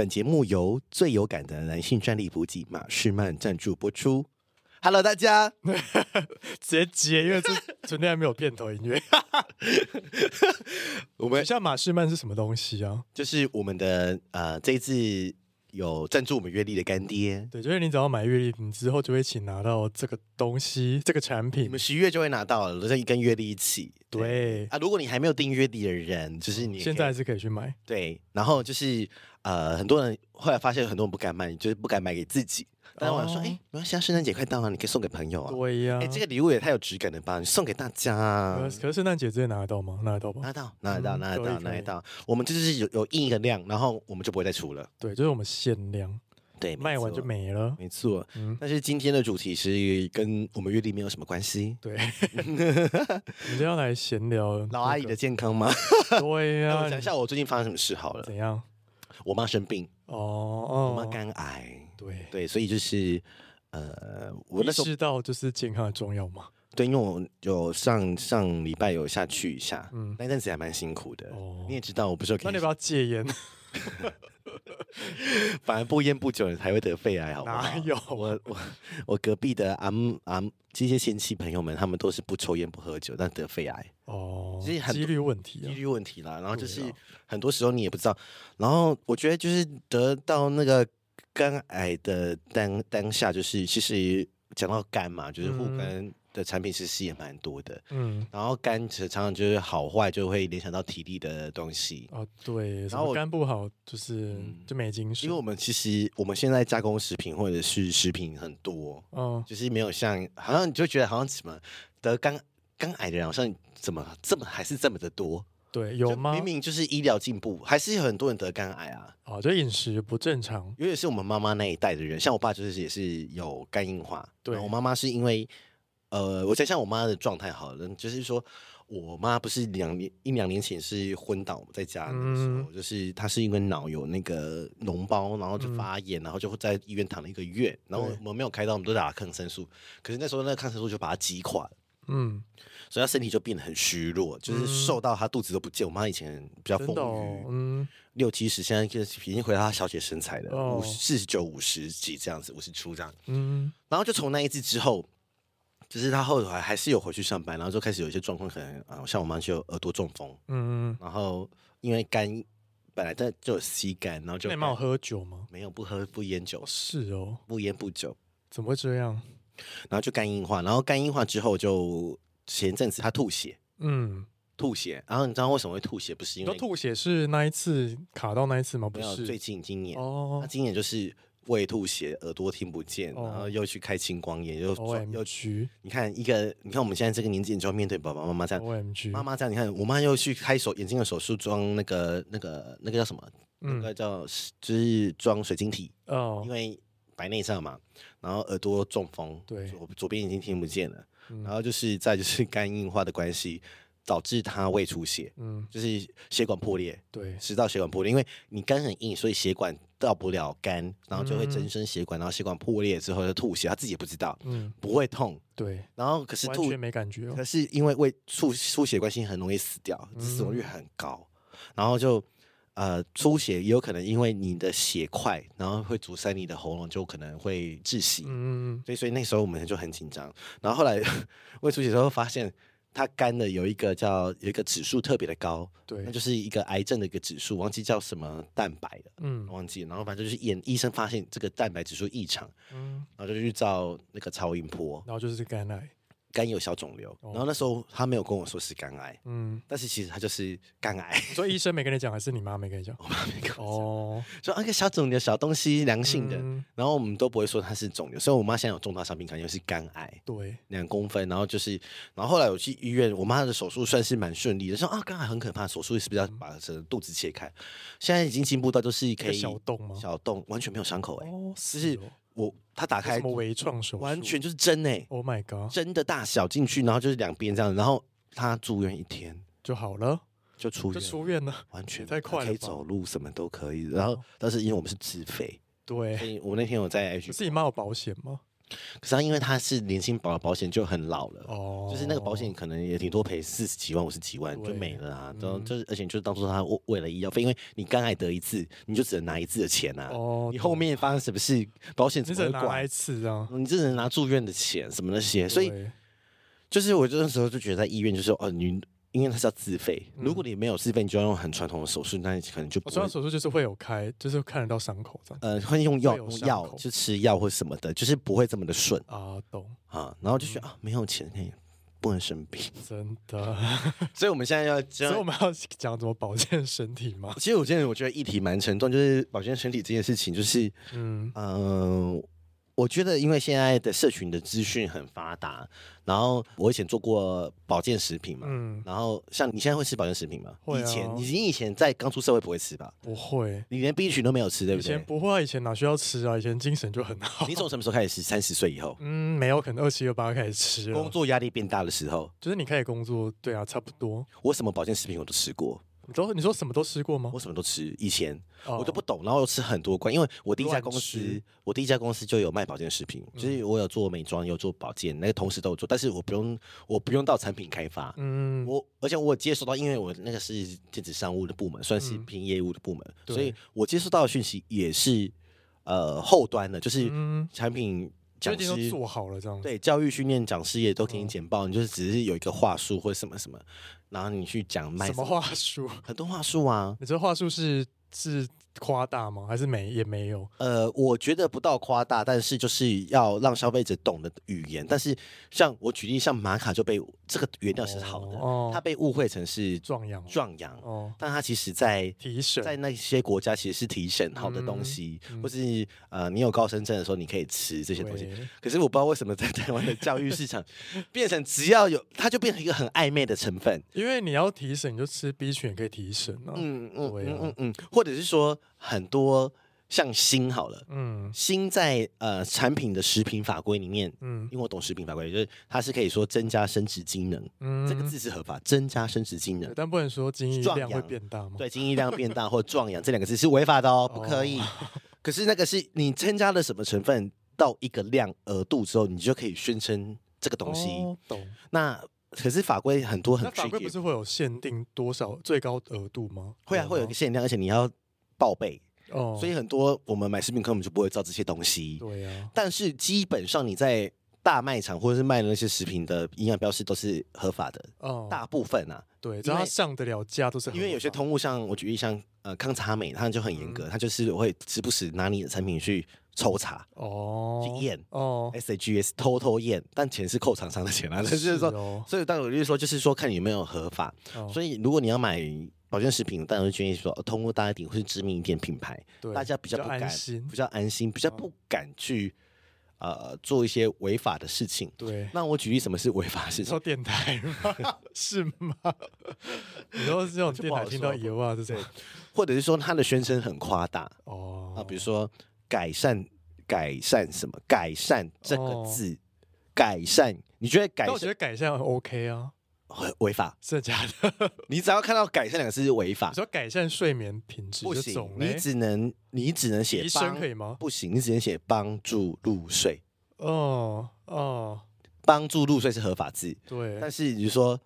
本节目由最有感的男性战力补给马士曼赞助播出。Hello，大家，直接接，因为这 昨天还没有片头音乐。我们像马士曼是什么东西啊？就是我们的呃，这一次。有赞助我们月历的干爹，对，就是你只要买月历，你之后就会一起拿到这个东西，这个产品，你们十一月就会拿到了，这一跟月历一起。对，对啊，如果你还没有订月历的人，就是你现在还是可以去买。对，然后就是呃，很多人后来发现很多人不敢买，就是不敢买给自己。但我想说，哎、哦，没关系，现在圣诞节快到了，你可以送给朋友啊。对呀，哎，这个礼物也太有质感了吧？你送给大家啊。可是圣诞节直接拿得到吗？拿得到吧？拿得到，拿得到，拿得到，拿得到。我们就是有有印一个量，然后我们就不会再出了。对，就是我们限量。对，卖完就没了，没错。嗯，但是今天的主题是跟我们月历没有什么关系。对，你就要来闲聊老阿姨的健康吗？对呀、啊，讲一下我最近发生什么事好了。怎样？我妈生病哦，哦，我妈肝癌。对对，所以就是呃，我那时候知道就是健康的重要嘛。对，因为我有上上礼拜有下去一下，嗯，那阵子还蛮辛苦的。哦，你也知道，我不是有那你要不要戒烟？反而不烟不酒，才会得肺癌，好不好？哪有我我我隔壁的阿阿这些亲戚朋友们，他们都是不抽烟不喝酒，但得肺癌哦，其实很几率问题，啊几率问题啦。然后就是很多时候你也不知道。然后我觉得就是得到那个肝癌的当当下，就是其实讲到肝嘛，就是护肝。嗯的产品其实也蛮多的，嗯，然后肝常常就是好坏就会联想到体力的东西哦，对，然后肝不好就是就没精神，因为我们其实我们现在加工食品或者是食品很多，嗯，就是没有像好像你就觉得好像怎么得肝肝癌的人好像怎么这么还是这么的多，对，有吗？明明就是医疗进步，还是有很多人得肝癌啊，哦，就饮食不正常，尤其是我们妈妈那一代的人，像我爸就是也是有肝硬化，对，我妈妈是因为。呃，我想想我妈的状态好了，就是说我妈不是两年一两年前是昏倒在家的时候，嗯、就是她是因为脑有那个脓包，然后就发炎，嗯、然后就在医院躺了一个月，然后我们没有开刀，我们都打了抗生素，可是那时候那个抗生素就把它击垮了，嗯，所以她身体就变得很虚弱，就是瘦到她肚子都不见。我妈以前比较丰腴，嗯，六七十，现在就已经回到她小姐身材了，五四十九五十几这样子，五十出这样，嗯，然后就从那一次之后。只是他后来还是有回去上班，然后就开始有一些状况，可能啊，像我妈就有耳朵中风，嗯嗯，然后因为肝本来在就有吸肝，然后就没有喝酒吗？没有，不喝不烟酒，是哦，不烟不酒，怎么会这样？然后就肝硬化，然后肝硬化之后就前阵子他吐血，嗯，吐血，然后你知道为什么会吐血？不是因为吐血是那一次卡到那一次吗？不是，最近今年哦，他今年就是。胃吐血，耳朵听不见，然后又去开青光眼，又又去。你看一个，你看我们现在这个年纪，你就要面对爸爸妈妈这样。妈妈这样，你看我妈又去开手眼睛的手术，装那个那个那个叫什么？那个叫就是装水晶体。哦，因为白内障嘛，然后耳朵中风，对，左左边已经听不见了，然后就是再就是肝硬化的关系。导致他胃出血，嗯，就是血管破裂，对，食道血管破裂，因为你肝很硬，所以血管到不了肝，然后就会增生血管，然后血管破裂之后就吐血，他自己也不知道，嗯，不会痛，对，然后可是吐完全没感觉哦，可是因为胃出出血关系很容易死掉，死亡率很高，然后就呃出血也有可能因为你的血块，然后会阻塞你的喉咙，就可能会窒息，嗯，所以所以那时候我们就很紧张，然后后来 胃出血之后发现。他肝的有一个叫有一个指数特别的高，对，那就是一个癌症的一个指数，忘记叫什么蛋白了，嗯，忘记。然后反正就是眼医生发现这个蛋白指数异常，嗯，然后就去照那个超音波，然后就是肝癌。肝有小肿瘤，然后那时候他没有跟我说是肝癌，嗯，但是其实他就是肝癌。所以医生没跟你讲，还是你妈没跟你讲？我妈没跟我讲。哦，说那个小肿瘤、小东西，良性的，然后我们都不会说它是肿瘤。所以我妈现在有重大伤病卡，因为是肝癌，对，两公分。然后就是，然后后来我去医院，我妈的手术算是蛮顺利的。说啊，肝癌很可怕，手术是不是要把这肚子切开？现在已经进步到就是可以小洞吗？小洞完全没有伤口，哎，哦，是。我他打开什么微创手术，完全就是针哎！Oh my god，针的大小进去，然后就是两边这样，然后他住院一天。就好了，就出院。就出院了，完全太快了，可以走路什么都可以。然后但是因为我们是自费，对，所以我那天我在 H，自己妈有保险吗？可是他因为他是年轻保的保险就很老了，哦，就是那个保险可能也挺多赔四十几万、五十几万就没了啊。都、嗯、就是而且就是当初他为为了医药费，因为你肝癌得一次，你就只能拿一次的钱啊。哦，你后面发生什么事，保险只能拿一次啊，你只能拿住院的钱什么那些，所以就是我那时候就觉得在医院就是哦你。因为它是要自费，如果你没有自费，你就要用很传统的手术，那你可能就不。传统手术就是会有开，就是看得到伤口这样。呃，会用药用药，就吃药或什么的，就是不会这么的顺啊，懂啊。然后就觉得、嗯、啊，没有钱可以不能生病，真的。所以我们现在要，所以我们要讲怎么保健身体吗？其实我现在我觉得议题蛮沉重，就是保健身体这件事情，就是嗯嗯。呃我觉得，因为现在的社群的资讯很发达，然后我以前做过保健食品嘛，嗯，然后像你现在会吃保健食品吗？会啊。以前你以前在刚出社会不会吃吧？不会，你连 B 群都没有吃，对不对？以前不会，以前哪需要吃啊？以前精神就很好。你从什么时候开始吃？三十岁以后？嗯，没有，可能二七二八开始吃。工作压力变大的时候，就是你开始工作，对啊，差不多。我什么保健食品我都吃过。你说你说什么都吃过吗？我什么都吃，以前、oh. 我都不懂，然后又吃很多罐，因为我第一家公司，我第一家公司就有卖保健食品，嗯、就是我有做美妆，有做保健，那个同时都有做，但是我不用，我不用到产品开发，嗯，我而且我接收到，因为我那个是电子商务的部门，算是偏业务的部门，嗯、所以我接收到的讯息也是呃后端的，就是产品讲师都做好了这样，对，教育训练讲师也都给你简报，你就是只是有一个话术或者什么什么。然后你去讲卖，什么话术？很多话术啊！你这话术是是夸大吗？还是没也没有？呃，我觉得不到夸大，但是就是要让消费者懂的语言。但是像我举例，像玛卡就被这个原料是好的，哦、它被误会成是壮阳。壮阳。哦，但它其实在提神，在那些国家其实是提神好的东西，或是呃，你有高山症的时候你可以吃这些东西。可是我不知道为什么在台湾的教育市场 变成只要有它就变成一个很暧昧的成分，因为你要提神，你就吃 B 群也可以提神啊。嗯嗯嗯嗯嗯，或者是说很多。像锌好了，嗯，锌在呃产品的食品法规里面，嗯，因为我懂食品法规，就是它是可以说增加生殖机能，嗯，这个字是合法，增加生殖机能，但不能说精液量会变大吗？对，精液量变大 或壮阳这两个字是违法的哦，不可以。哦、可是那个是你增加了什么成分到一个量额度之后，你就可以宣称这个东西。哦、懂。那可是法规很多很，那法规不是会有限定多少最高额度吗？会啊，会有一个限量，而且你要报备。哦，所以很多我们买食品根本就不会知道这些东西。对呀、啊，但是基本上你在大卖场或者是卖的那些食品的营养标示都是合法的。哦，大部分啊，对，只要上得了架都是合法。因为有些通路像我举例像呃康茶美，它就很严格，他、嗯、就是会时不时拿你的产品去抽查哦，去验哦，SAGS 偷偷验，但钱是扣厂商的钱啊。是哦、就是说，所以但我就是说，就是说看你有没有合法。哦、所以如果你要买。保健食品，大家会建议说，通过大一点或是知名一点品牌，大家比较不敢，比较安心，比较，安心比较不敢去、哦、呃做一些违法的事情。对，那我举例什么是违法的事情？说电台吗？是吗？你说这种电台听到油啊这些，或者是说它的宣称很夸大哦啊，比如说改善改善什么改善这个字，哦、改善，你觉得改善？我觉得改善很 OK 啊。违法，是的假的？你只要看到“改善”两个字是违法。说改善睡眠品质不行，你只能你只能写“医生”可以吗？不行，你只能写“帮助入睡”。哦哦，帮助入睡是合法字。对，但是你说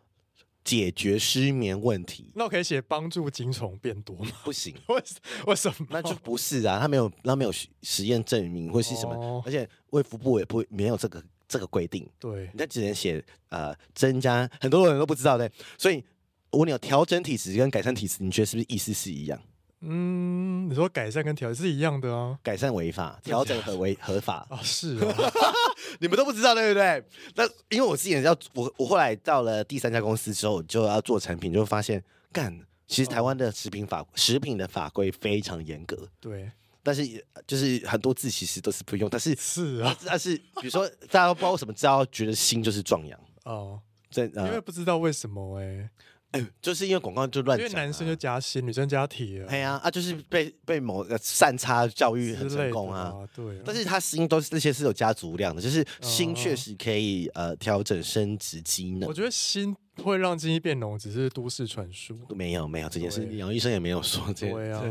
解决失眠问题，那我可以写“帮助精虫变多”吗？不行，为为什么？那就不是啊，他没有，他没有实验证明或是什么，哦、而且卫福部也不没有这个。这个规定，对，你只能写呃增加，很多人都不知道的，所以我问你有调整体质跟改善体质，你觉得是不是意思是一样？嗯，你说改善跟调整是一样的啊？改善违法，调整合违合法啊？是啊，你们都不知道对不对？那因为我自己要我我后来到了第三家公司之后，就要做产品，就发现干，其实台湾的食品法、哦、食品的法规非常严格，对。但是就是很多字其实都是不用，但是是啊，但是比如说大家都不知道为什么知道觉得锌就是壮阳。哦，这因为不知道为什么哎哎，就是因为广告就乱讲，因为男生就加锌，女生加铁，对啊啊，就是被被某个善差教育很成功啊，对。但是他锌都是这些是有加足量的，就是锌确实可以呃调整生殖机能。我觉得锌会让精液变浓，只是都市传说，没有没有这件事，杨医生也没有说这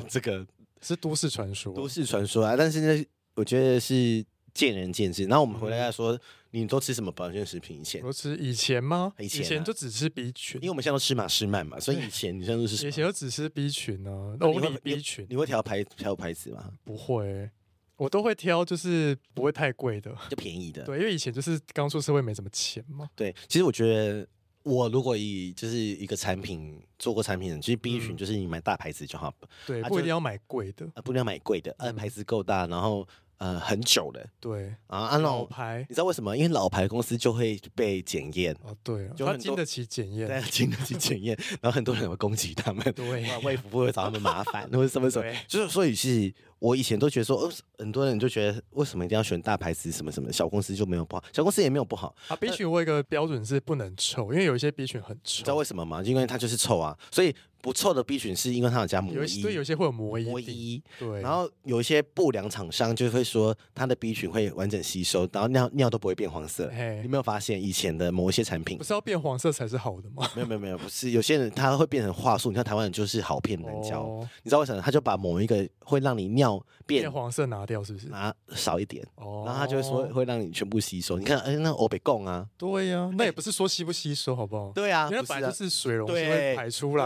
这个。是都市传说，都市传说啊！但是呢，我觉得是见仁见智。然后我们回来再说，你都吃什么保健食品？以前都吃以前吗？以前、啊、以前就只吃 B 群，因为我们现在都吃马士曼嘛，所以以前你现在都是以前都只吃 B 群呢、啊。那我问你 B 群，你会挑牌挑牌子吗？不会，我都会挑，就是不会太贵的，就便宜的。对，因为以前就是刚出社会没什么钱嘛。对，其实我觉得。我如果以就是一个产品做过产品的，其实 B 群就是你买大牌子就好，嗯、对，不一定要买贵的，啊，不一定要买贵的，呃、嗯。啊，牌子够大，然后呃很久了，对啊，啊老牌，你知道为什么？因为老牌公司就会被检验，哦，对，就他经得起检验，对，经得起检验，然后很多人会攻击他们，对，卫福部会找他们麻烦，或者什么什么，就是所以是。我以前都觉得说，呃，很多人就觉得为什么一定要选大牌子什么什么，小公司就没有不好，小公司也没有不好啊。B 群我有一个标准是不能臭，因为有一些 B 群很臭，你知道为什么吗？因为它就是臭啊，所以。不错的 B 群是因为它有加膜衣，对，有些会有膜衣，膜衣，对。然后有一些不良厂商就会说它的 B 群会完整吸收，然后尿尿都不会变黄色。你没有发现以前的某一些产品不是要变黄色才是好的吗？没有没有没有，不是有些人他会变成话术，你看台湾人就是好骗难教，哦，你知道为什么？他就把某一个会让你尿变，变黄色拿掉，是不是？拿少一点，哦，然后他就会说会让你全部吸收。你看，哎，那欧北贡啊，对呀，啊，那也不是说吸不吸收，好不好？对啊，那本来就是水溶性会排出来，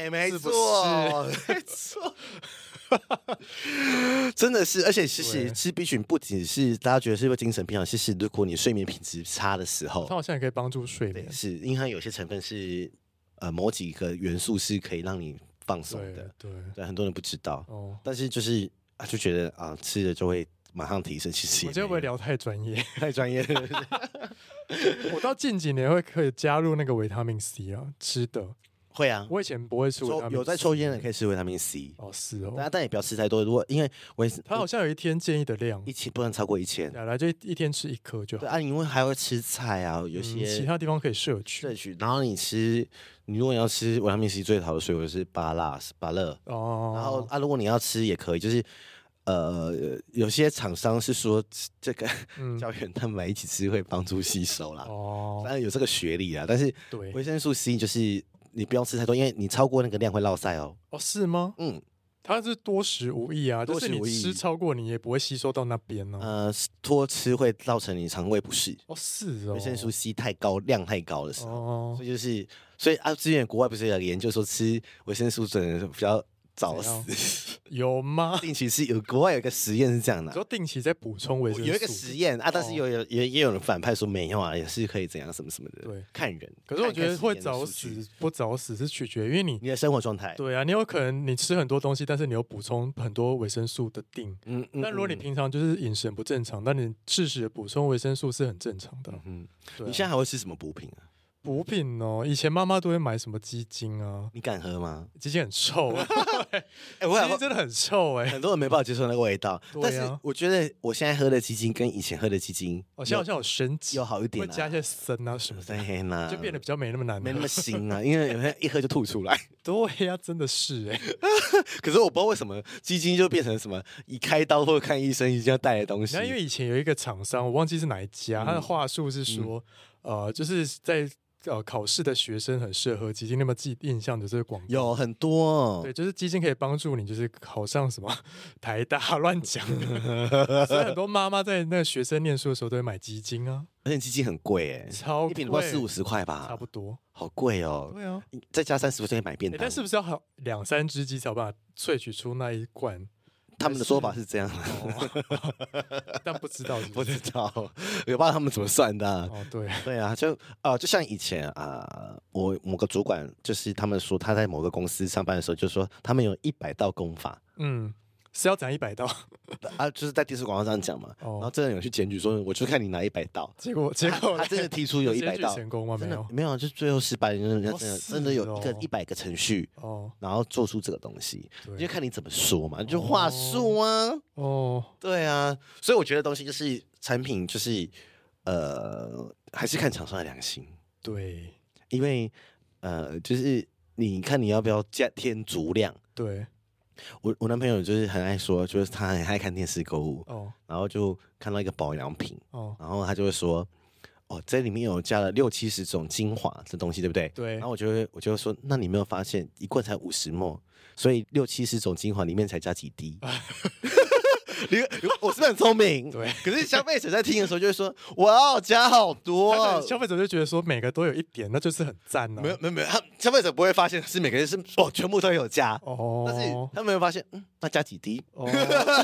对，没错。哦，没错，真的是，而且其实吃 B 群不仅是大家觉得是因为精神偏好，其实如果你睡眠品质差的时候，它好像也可以帮助睡眠，是因为它有些成分是呃某几个元素是可以让你放松的，对，对，很多人不知道，哦，但是就是啊就觉得啊吃了就会马上提升，其实我觉得会不会聊太专业，太专业了，我到近几年会可以加入那个维他命 C 啊，吃的。会啊，我以前不会吃维他命 C，有在抽烟的可以吃维他命 C 哦，是哦，但但也不要吃太多。如果因为维，他好像有一天建议的量，一千不能超过一千，来就一天吃一颗就好。对啊，因为还会吃菜啊，有些、嗯、其他地方可以摄取摄取。然后你吃，你如果你要吃维他命 C 最好的水果是芭乐，芭乐哦。然后啊，如果你要吃也可以，就是呃，有些厂商是说这个 胶原蛋白一起吃会帮助吸收啦，哦，当然有这个学历啊，但是对维生素 C 就是。你不用吃太多，因为你超过那个量会落塞哦。哦，是吗？嗯，它是多食无益啊，多食无益。就是你吃超过，你也不会吸收到那边呢、啊。呃，多吃会造成你肠胃不适。哦，是哦。维生素 C 太高，量太高的时候，哦、所以就是，所以啊，之前国外不是有研究说吃维生素准比较。早死 有吗？定期是有国外有一个实验是这样的，说定期在补充维生素，有一个实验啊，但是有有也也有人反派说没有啊，也是可以怎样什么什么的。对，看人。可是我觉得会早死不早死是取决于因为你你的生活状态。对啊，你有可能你吃很多东西，但是你有补充很多维生素的定。嗯嗯。但如果你平常就是饮食不正常，那你适时的补充维生素是很正常的。嗯，对。你现在还会吃什么补品啊？补品哦，以前妈妈都会买什么鸡精啊？你敢喝吗？鸡精很臭，哎、欸，鸡精真的很臭哎、欸，很多人没办法接受那个味道。对啊、但是我觉得我现在喝的鸡精跟以前喝的鸡精，好像好像有升级，有好一点、啊，会加一些参啊什么的，黑呢，就变得比较没那么难，没那么腥啊。因为有些一喝就吐出来。对呀、啊，真的是哎、欸。可是我不知道为什么鸡精就变成什么，一开刀或者看医生一定要带的东西。那因为以前有一个厂商，我忘记是哪一家，他、嗯、的话术是说、嗯，呃，就是在。呃，考试的学生很适合基金，那么记印象的这个广告？有很多、哦，对，就是基金可以帮助你，就是考上什么 台大乱讲，所以很多妈妈在那个学生念书的时候都会买基金啊，而且基金很贵哎，超贵，一瓶不过四五十块吧，差不多，好贵哦，对啊，再加三十块就可以买便当，但是不是要好两三只鸡才有办法萃取出那一罐？他们的说法是这样的，哦、但不知道是不是，不知道，也不知道他们怎么算的、啊。哦，对，对啊，就啊、呃，就像以前啊、呃，我某个主管就是他们说他在某个公司上班的时候，就说他们有一百道功法。嗯。是要讲一百道？啊，就是在电视广告上讲嘛，哦、然后真的有去检举说，我就看你拿一百道，结果结果他，真的提出有一百道。成功吗？没有，没有，就最后失败，人家真的、哦、真的有一个一百个程序，哦，然后做出这个东西，就看你怎么说嘛，就话术啊，哦，对啊，所以我觉得东西就是产品，就是呃，还是看厂商的良心，对，因为呃，就是你看你要不要加添足量，对。我我男朋友就是很爱说，就是他很爱看电视购物，oh. 然后就看到一个保养品，oh. 然后他就会说，哦，这里面有加了六七十种精华的东西，对不对？对。然后我就会我就会说，那你没有发现一罐才五十 ml，所以六七十种精华里面才加几滴？你我是不是很聪明？对。可是消费者在听的时候就会说：“哇，加好多。”消费者就觉得说每个都有一点，那就是很赞呢。没有没有没有，他消费者不会发现是每个人是哦，全部都有加哦。但是他没有发现，嗯，那加几滴？哦，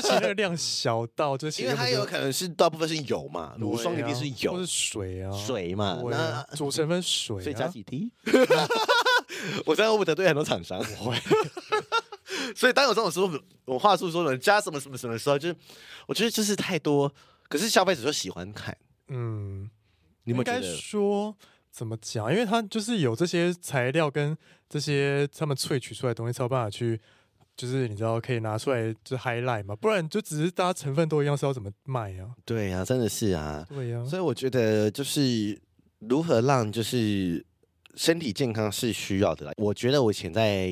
其实那个量小到就 因为它有可能是大部分是油嘛，乳霜一定是油，是水啊，水嘛，那组成分水，所以加几滴？我这样会不会得罪很多厂商？会。所以当有这种时候，我话术说的加什么什么什么的时候，就是我觉得就是太多，可是消费者就喜欢看。嗯，你们应该说怎么讲？因为它就是有这些材料跟这些他们萃取出来的东西，才有办法去，就是你知道可以拿出来就 highlight 嘛，不然就只是大家成分都一样，是要怎么卖啊？对呀、啊，真的是啊，对呀、啊。所以我觉得就是如何让就是身体健康是需要的啦。我觉得我以前在。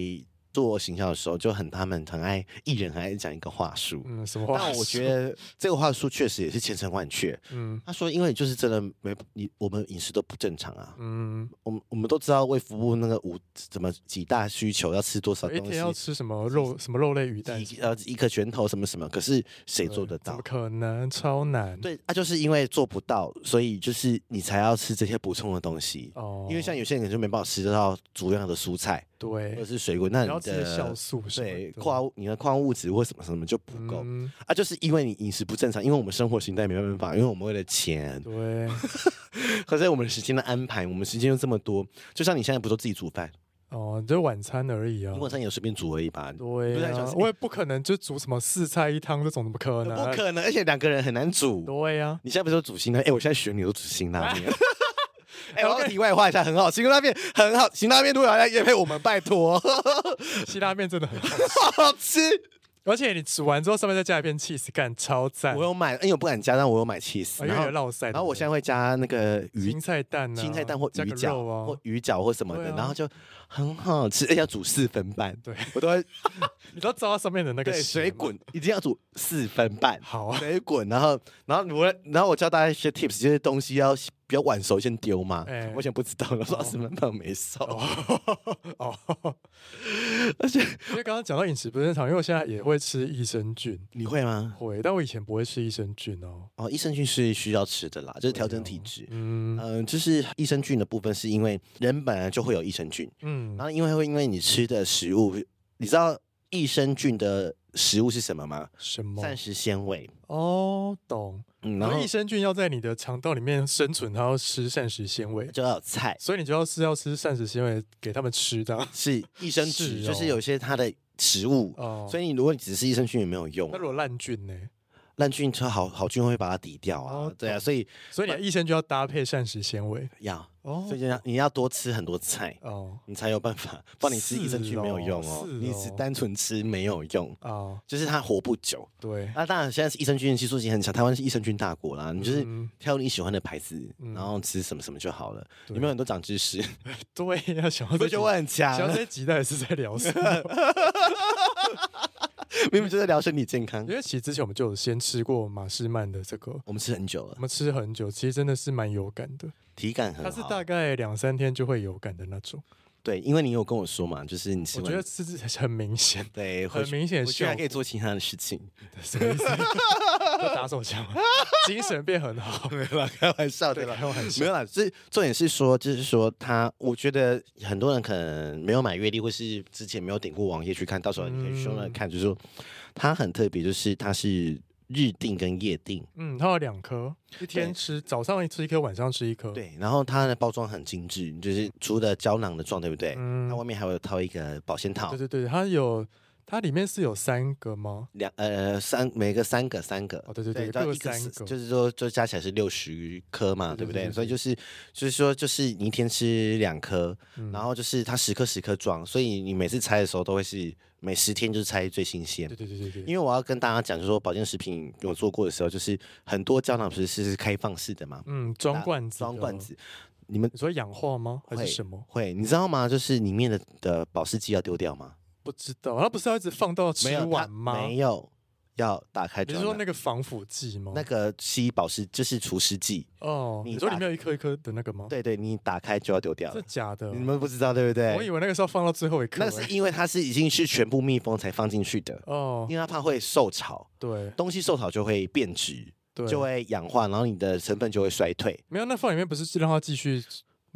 做形象的时候就很，他们很爱艺人，很爱讲一个话术。嗯，什么话我觉得这个话术确实也是千真万确。嗯，他说，因为就是真的没你，我们饮食都不正常啊。嗯，我们我们都知道为服务那个五怎么几大需求要吃多少东西，一天要吃什么肉，什么肉类鱼蛋，呃，一颗拳头什么什么。可是谁做得到？怎么可能？超难。对，啊，就是因为做不到，所以就是你才要吃这些补充的东西。哦，因为像有些人就没办法吃得到足量的蔬菜。对，或者是水果，那你的酵素对矿物，你的矿物质或什么什么就不够、嗯、啊，就是因为你饮食不正常，因为我们生活形态没办法，因为我们为了钱，对，可是我们的时间的安排，我们时间又这么多，就像你现在不都自己煮饭？哦，就晚餐而已啊，晚餐也随便煮而已吧，对啊，我也不可能就煮什么四菜一汤这种，怎么可能？不可能，而且两个人很难煮，对呀、啊，你现在不是说煮辛拉面？哎，我现在学你都煮辛拉面。哎，我题外话一下，很好，辛拉面很好，辛拉面如果要来约配我们，拜托。辛拉面真的很好，吃，而且你煮完之后上面再加一片 cheese，干超赞。我有买，因为我不敢加，但我有买 cheese，然后然后我现在会加那个鱼青菜蛋、青菜蛋或鱼饺或鱼饺或什么的，然后就很好吃，而且要煮四分半。对我都会，你都知道上面的那个水滚一定要煮四分半，好啊，水滚，然后然后我然后我教大家一些 tips，就是东西要。比较晚熟先丢嘛，欸、我以前不知道，我说什么都没熟。哦，而且因为刚刚讲到饮食不正常，因为我现在也会吃益生菌，你会吗？会，但我以前不会吃益生菌哦。哦，益生菌是需要吃的啦，就是调整体质。嗯嗯，就是益生菌的部分是因为人本来就会有益生菌，嗯，然后因为会因为你吃的食物，你知道益生菌的食物是什么吗？什么？膳食纤维。哦，懂。嗯，然后益生菌要在你的肠道里面生存，它要吃膳食纤维，就要有菜，所以你就要是要吃膳食纤维给他们吃的，是益生 菌，就是有些它的食物。哦，所以你如果你只是益生菌也没有用。那如果烂菌呢？烂菌它好好菌会把它抵掉啊，哦、对啊，所以所以你的益生菌要搭配膳食纤维，要哦，所以你要多吃很多菜哦，你才有办法。帮你吃益生菌没有用哦，哦你只单纯吃没有用哦，就是它活不久。对，那当然现在是益生菌技术已经很强，台湾是益生菌大国啦，你就是挑你喜欢的牌子，嗯、然后吃什么什么就好了。有没有很多长知识？对，要想要这就我很强。想这几代是在聊什么？明明就在聊身体健康，因为其实之前我们就有先吃过马士曼的这个，我们吃很久了，我们吃很久，其实真的是蛮有感的，体感很好，它是大概两三天就会有感的那种。对，因为你有跟我说嘛，就是你吃，我觉得是很明显，对，很明显，居然可以做其他的事情，什么意思？打手枪，精神变很好，没有啦，开玩笑的，开玩笑，没有啦。这重点是说，就是说他，我觉得很多人可能没有买月历，或是之前没有点过网页去看，到时候你可以去那看，就是说他很特别，就是他是。日定跟夜定，嗯，它有两颗，一天吃，早上吃一颗，晚上吃一颗。对，然后它的包装很精致，就是除了胶囊的状，对不对？嗯，它外面还有套一个保鲜套。对对对，它有。它里面是有三个吗？两呃三每个三个三个。哦对对对，各三个，就是说就加起来是六十颗嘛，对不对？所以就是就是说就是你一天吃两颗，然后就是它十颗十颗装，所以你每次拆的时候都会是每十天就是拆最新鲜。对对对对。因为我要跟大家讲，就是说保健食品有做过的时候，就是很多胶囊不是是开放式的嘛？嗯，装罐子，装罐子。你们说氧化吗？还是什么？会，你知道吗？就是里面的的保湿剂要丢掉吗？不知道，他不是要一直放到吃完吗？没有，要打开。你是说那个防腐剂吗？那个吸保湿就是除湿剂哦。你说里面有一颗一颗的那个吗？对对，你打开就要丢掉。是假的？你们不知道对不对？我以为那个是要放到最后一颗。那是因为它是已经是全部密封才放进去的哦，因为它怕会受潮。对，东西受潮就会变质，对，就会氧化，然后你的成分就会衰退。没有，那放里面不是让它继续？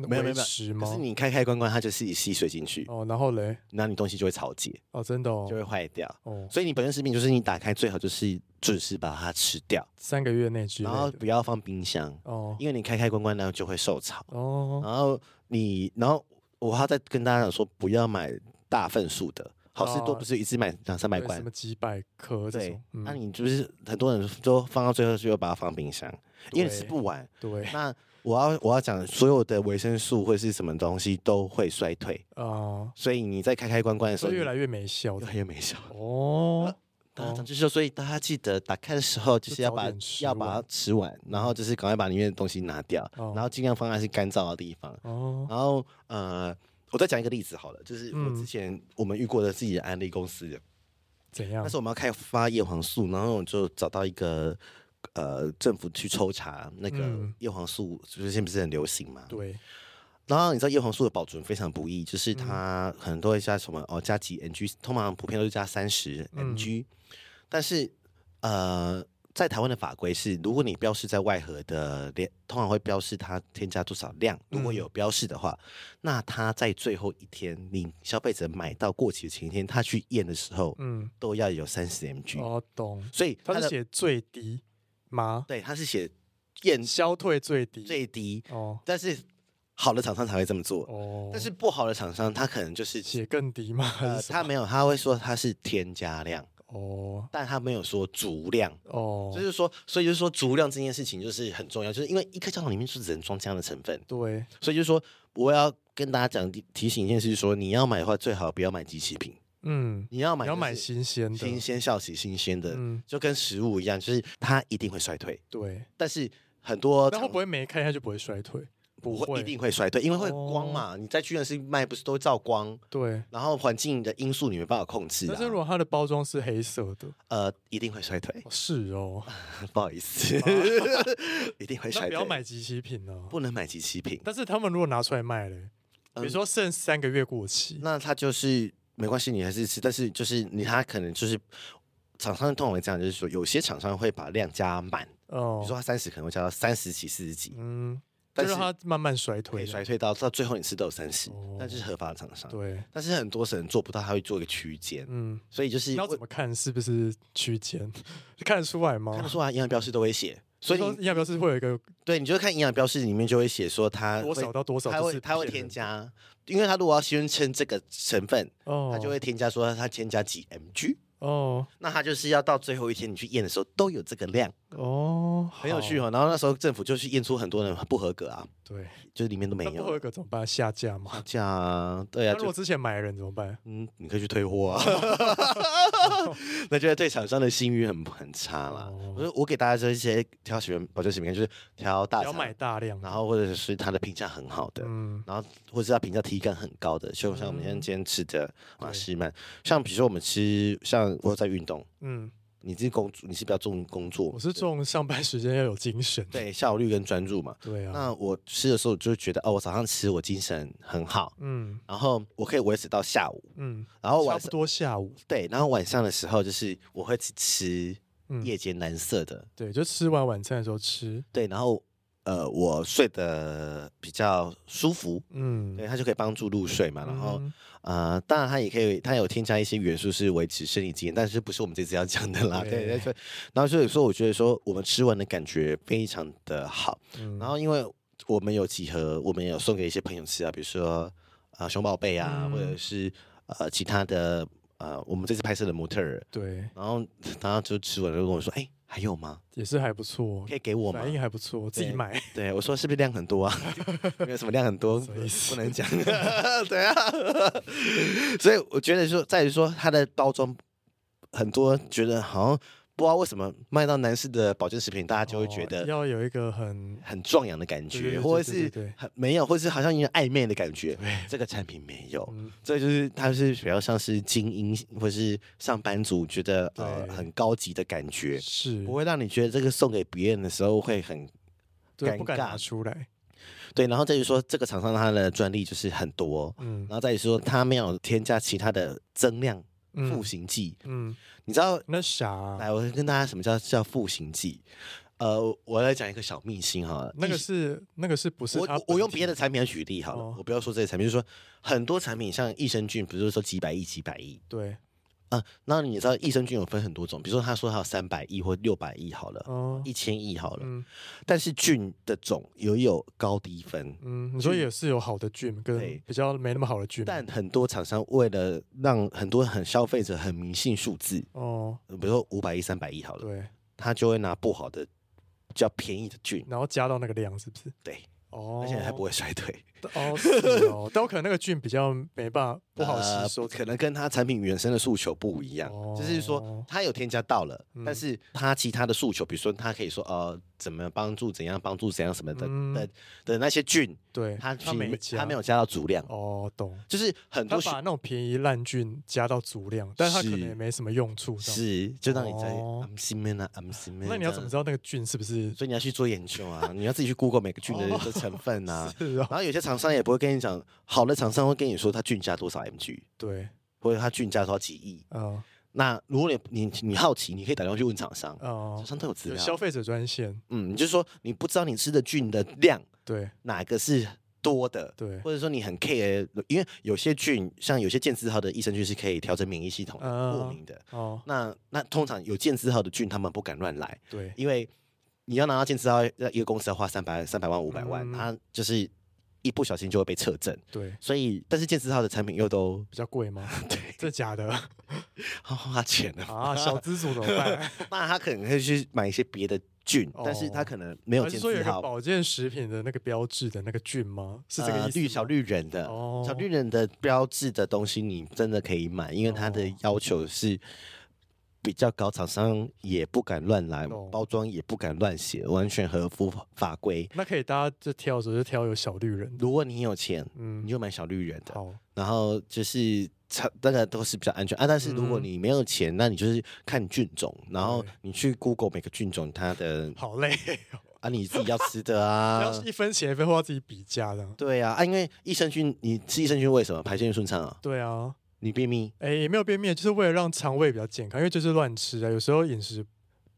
没有没有，可是你开开关关，它就是吸水进去哦。然后嘞，那你东西就会潮解哦，真的哦，就会坏掉哦。所以你本身食品就是你打开最好就是准时把它吃掉，三个月内吃，然后不要放冰箱哦，因为你开开关关呢就会受潮哦。然后你，然后我还要再跟大家讲说，不要买大份数的，好事多不是一次买两三百块，什么几百颗对。那你就是很多人都放到最后就要把它放冰箱，因为吃不完。对，那。我要我要讲，所有的维生素或是什么东西都会衰退。啊，哦、所以你在开开关关的时候，越来越没效，越来越没效。哦。啊，就是说，所以大家记得打开的时候，就是要把要把它吃完，然后就是赶快把里面的东西拿掉，哦、然后尽量放在是干燥的地方。哦，然后呃，我再讲一个例子好了，就是我之前我们遇过的自己的安利公司。的怎样？但是我们要开发叶黄素，然后我就找到一个。呃，政府去抽查那个叶黄素，就是现在不是很流行嘛？对。然后你知道叶黄素的保存非常不易，就是它很多会加什么哦，加几 ng，通常普遍都是加三十 ng。但是呃，在台湾的法规是，如果你标示在外盒的连，通常会标示它添加多少量。如果有标示的话，嗯、那它在最后一天，你消费者买到过期的前一天，他去验的时候，嗯，都要有三十 mg。哦，懂。所以它是写最低。吗？对，他是写验消退最低最低哦，但是好的厂商才会这么做哦，但是不好的厂商他可能就是写更低嘛，呃，他没有，他会说他是添加量哦，但他没有说足量哦，就是说，所以就是说足量这件事情就是很重要，就是因为一颗胶囊里面是只能装这样的成分，对，所以就是说我要跟大家讲提醒一件事，就是说你要买的话最好不要买机器品。嗯，你要买要买新鲜的，新鲜效期新鲜的，嗯，就跟食物一样，就是它一定会衰退。对，但是很多，然后不会没开它就不会衰退，不会一定会衰退，因为会光嘛。你在屈臣氏卖不是都照光？对，然后环境的因素你没办法控制。但是如果它的包装是黑色的，呃，一定会衰退。是哦，不好意思，一定会衰退。不要买即期品哦，不能买即期品。但是他们如果拿出来卖嘞，比如说剩三个月过期，那它就是。没关系，你还是吃，但是就是你他可能就是厂商通常会这样，就是说有些厂商会把量加满哦，比如说他三十可能会加到三十几、四十几，嗯，但是它慢慢衰退，衰退到到最后你吃都有三十，那就是合法的厂商。对，但是很多人做不到，他会做一个区间，嗯，所以就是要怎么看是不是区间，看得出来吗？看得出来，营养标示都会写，所以营养标示会有一个，对，你就看营养标示里面就会写说它多少到多少，它会它会添加。因为他如果要宣称这个成分，哦，他就会添加说他添加几 mg，哦，那他就是要到最后一天你去验的时候都有这个量，哦，很有趣哦。然后那时候政府就去验出很多人不合格啊，对，就是里面都没有。不合格怎么办？下架吗？下架啊，对啊。那如果之前买的人怎么办？嗯，你可以去退货啊。那觉得对厂商的信誉很很差啦。我说我给大家这些挑选保健食品，就是挑大，要买大量，然后或者是它的评价很好的，嗯，然后或者是它评价体感很高的，就像我们今天吃的玛仕曼，像比如说我们吃，像我在运动，嗯。你是工作，你是比较重工作，我是重上班时间要有精神，对，效率跟专注嘛。对啊。那我吃的时候就觉得，哦，我早上吃我精神很好，嗯，然后我可以维持到下午，嗯，然后晚差不多下午，对，然后晚上的时候就是我会吃夜间蓝色的，对，就吃完晚餐的时候吃，对，然后。呃，我睡得比较舒服，嗯，对，它就可以帮助入睡嘛。然后，嗯、呃，当然它也可以，它有添加一些元素是维持生理机能，但是不是我们这次要讲的啦。对，对，对。然后所以说，我觉得说我们吃完的感觉非常的好。嗯、然后，因为我们有几盒，我们有送给一些朋友吃啊，比如说啊、呃、熊宝贝啊，嗯、或者是呃其他的呃我们这次拍摄的模特儿。对。然后，然后就吃完就跟我说，哎。还有吗？也是还不错，可以给我吗？反应还不错，我自己买。对，我说是不是量很多啊？没有什么量很多，不能讲。对啊，所以我觉得说，在于说它的包装，很多觉得好像不知道为什么卖到男士的保健食品，大家就会觉得要有一个很很壮阳的感觉，或者是很没有，或者是好像有点暧昧的感觉。这个产品没有，这就是它是比较像是精英或是上班族觉得呃很高级的感觉，是。不会让你觉得这个送给别人的时候会很尴尬。拿出来。对，然后再于说这个厂商它的专利就是很多，嗯，然后再于说它没有添加其他的增量赋形剂，嗯，你知道那啥？来，我跟大家什么叫叫复形剂？呃，我来讲一个小秘辛哈，那个是那个是不是？我我用别的产品来举例好了，哦、我不要说这些产品，就是说很多产品像益生菌，不是说几百亿几百亿，对。啊，那你知道益生菌有分很多种，比如说他说他有三百亿或六百亿好了，一千亿好了，嗯、但是菌的种也有，有高低分。嗯，你说也是有好的菌跟比较没那么好的菌，但很多厂商为了让很多很消费者很迷信数字，哦，比如说五百亿、三百亿好了，对，他就会拿不好的、比较便宜的菌，然后加到那个量，是不是？对。哦，而且还不会衰退哦，是哦，都可能那个菌比较没办法不好吸收，可能跟它产品原生的诉求不一样，就是说它有添加到了，但是它其他的诉求，比如说它可以说呃。怎么帮助？怎样帮助？怎样什么的的的那些菌，对，它它没它没有加到足量哦，懂。就是很多把那种便宜烂菌加到足量，但是它可能也没什么用处。是，就让你在 I'm seeing 啊，I'm seeing。那你要怎么知道那个菌是不是？所以你要去做研究啊，你要自己去 Google 每个菌的的成分啊。然后有些厂商也不会跟你讲，好的厂商会跟你说他菌加多少 mg，对，或者他菌加多少几亿。嗯。那如果你你你好奇，你可以打电话去问厂商，哦，厂商都有资料。消费者专线，嗯，就是说你不知道你吃的菌的量，对，哪个是多的，对，或者说你很 care，因为有些菌，像有些健字号的益生菌是可以调整免疫系统的过敏的，哦，那那通常有健字号的菌，他们不敢乱来，对，因为你要拿到健字号，一个公司要花三百三百万五百万，他就是。一不小心就会被撤证，对，所以但是健字号的产品又都比较贵吗？对，这假的，好花钱了啊！小资主怎么办？那他可能会去买一些别的菌，但是他可能没有健字号。保健食品的那个标志的那个菌吗？是这个意思？绿小绿人的，哦小绿人的标志的东西，你真的可以买，因为它的要求是。比较高，厂商也不敢乱来，包装也不敢乱写，完全合乎法规。那可以，大家就挑的时候就挑有小绿人。如果你有钱，嗯，你就买小绿人的。好，然后就是大家都是比较安全啊。但是如果你没有钱，那你就是看菌种，然后你去 Google 每个菌种它的。好累啊！你自己要吃的啊，要一分钱一分货，要自己比价的。对啊，啊，因为益生菌，你吃益生菌为什么排便顺畅啊？对啊。你便秘？哎，也没有便秘，就是为了让肠胃比较健康，因为就是乱吃啊，有时候饮食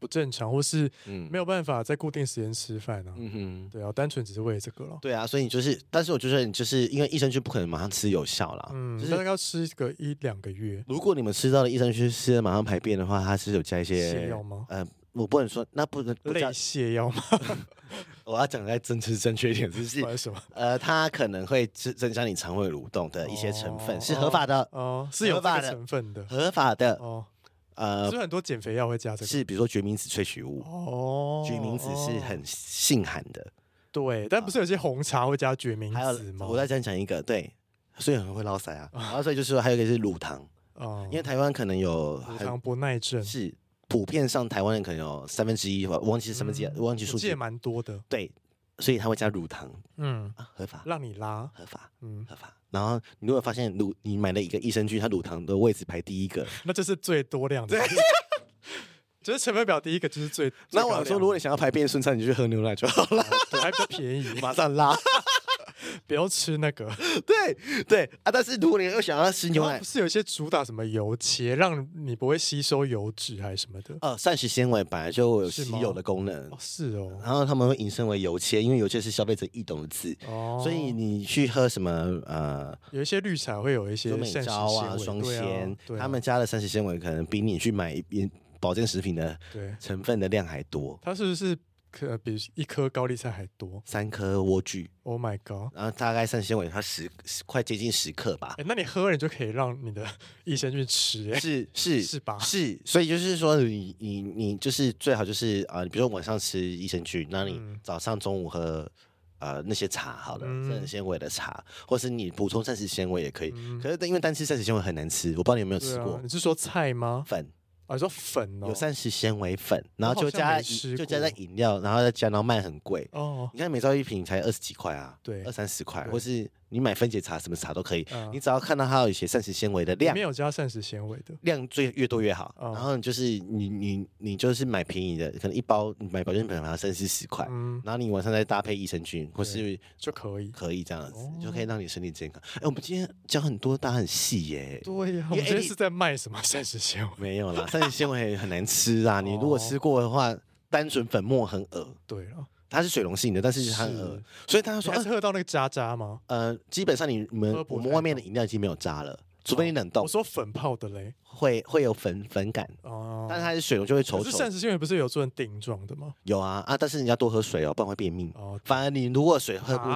不正常，或是没有办法在固定时间吃饭啊。嗯哼，对啊，单纯只是为了这个了。对啊，所以你就是，但是我觉得你就是因为益生菌不可能马上吃有效啦，嗯，就是大概要吃个一两个月。如果你们吃到的益生菌吃了马上排便的话，它是有加一些泻药吗？呃。我不能说，那不能类泻药吗？我要讲的再真实正确一点，就是什么？呃，它可能会增增加你肠胃蠕动的一些成分，是合法的。哦，是有合法的。成分的，合法的。哦。呃，是很多减肥药会加这个，是比如说决明子萃取物。哦，决明子是很性寒的，对，但不是有些红茶会加决明子吗？我再讲讲一个，对，所以很会落腮啊，然后所以就是说还有一个是乳糖。哦，因为台湾可能有乳糖不耐症。是。普遍上，台湾人可能有三分之一，我忘记是三分之一，我忘记数字。也蛮多的。对，所以他会加乳糖。嗯，合法。让你拉，合法。嗯，合法。然后你如果发现乳，你买了一个益生菌，它乳糖的位置排第一个，那就是最多量的。就是成分表第一个就是最。那我说，如果你想要排便顺畅，你就去喝牛奶就好了，还比较便宜，马上拉。不要吃那个，对对啊！但是如果你又想要吃牛奶，不是有些主打什么油切，让你不会吸收油脂还是什么的？呃，膳食纤维本来就有吸油的功能，是哦。然后他们会引申为油切，因为油切是消费者易懂的字，哦。所以你去喝什么呃，有一些绿茶会有一些美招啊、双鲜，他们加的膳食纤维可能比你去买一保健食品的成分的量还多。它是不是？可比一颗高丽菜还多，三颗莴苣。Oh my god！然后大概膳食纤维它十快接近十克吧。哎，那你喝了你就可以让你的益生菌吃，哎，是 是是吧？是，所以就是说你你你就是最好就是啊，比如说晚上吃益生菌，那你早上中午喝呃那些茶，好了膳食纤维的茶，或是你补充膳食纤维也可以。可是因为单吃膳食纤维很难吃，我不知道你有没有吃过？你是说菜吗？粉。啊，说粉哦，有膳食纤维粉，然后就加就加在饮料，然后再加，然后卖很贵哦。你看每兆一瓶才二十几块啊，对，二三十块，或是。你买分解茶，什么茶都可以。嗯、你只要看到它有一些膳食纤维的量，没有加膳食纤维的量最越多越好。嗯、然后就是你你你就是买便宜的，可能一包你买保健品要三四十块，嗯、然后你晚上再搭配益生菌或是就可以可以这样子，哦、就可以让你身体健康。哎，我们今天讲很多，大家很细耶。对呀、啊，我们今天是在卖什么膳食纤维？没有啦，膳食纤维很难吃啊。你如果吃过的话，哦、单纯粉末很恶。对了。它是水溶性的，但是它很恶，所以他说是喝到那个渣渣吗？呃，基本上你你们我们外面的饮料已经没有渣了，除非你冷冻。我说粉泡的嘞，会会有粉粉感哦，但是它是水溶就会稠稠。膳食纤维不是有做成顶状的吗？有啊啊，但是你要多喝水哦，不然会便秘哦。反而你如果水喝不，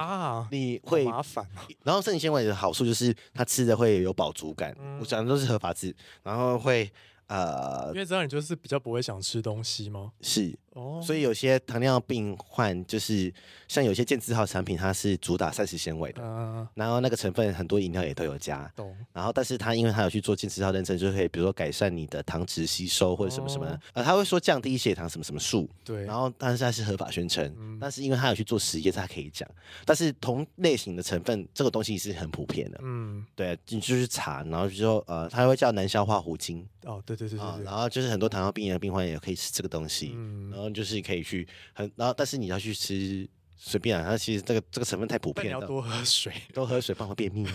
你会麻烦。然后膳食纤维的好处就是它吃的会有饱足感，我讲的都是合法字，然后会呃，因为这样你就是比较不会想吃东西吗？是。所以有些糖尿病患就是像有些健字号产品，它是主打膳食纤维的，嗯、然后那个成分很多饮料也都有加。懂然后但是它因为它有去做健字号认证，就可以比如说改善你的糖脂吸收或者什么什么呃，他会说降低血糖什么什么数。对。然后但是它是合法宣称，嗯、但是因为它有去做实验，它可以讲。但是同类型的成分，这个东西是很普遍的。嗯。对，你就是查，然后就说呃，他会叫难消化糊精。哦，对对对对，对、呃。然后就是很多糖尿病的病患也可以吃这个东西。嗯。然后就是可以去。很，然后但是你要去吃随便啊，它其实这个这个成分太普遍了。你要多喝水，多喝水，不然会便秘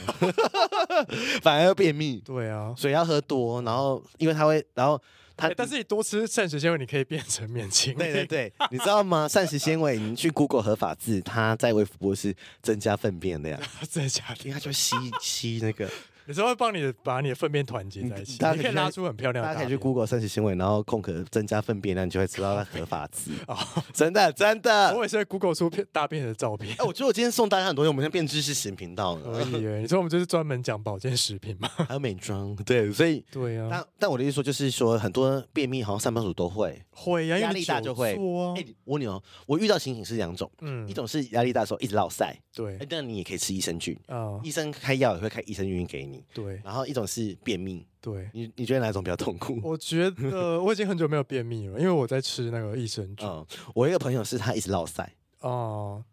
反而要便秘。对啊，水要喝多，然后因为它会，然后它，但是你多吃膳食纤维，你可以变成免清。对对对，你知道吗？膳食纤维，你去 Google 合法字，它在卫福部是增加粪便的呀，真的假的？因为它就吸吸那个。有时候会帮你把你的粪便团结在一起，大家可以拉出很漂亮的。大家可以去 Google 膳食纤维，然后空壳增加粪便，那你就会知道它合法值。哦，真的真的，我也是在 Google 出片大便的照片。哎，我觉得我今天送大家很多东西，我们现在变知识型频道了。可以哎，你说我们就是专门讲保健食品嘛，还有美妆，对，所以对啊。但但我的意思说，就是说很多便秘好像上班族都会，会呀，压力大就会。哎，我问你哦，我遇到情形是两种，嗯，一种是压力大的时候一直落赛，对，哎，那你也可以吃益生菌啊，医生开药也会开益生菌给你，对，然后一。种是便秘，对你，你觉得哪种比较痛苦？我觉得我已经很久没有便秘了，因为我在吃那个益生菌。嗯，我一个朋友是他一直落赛哦，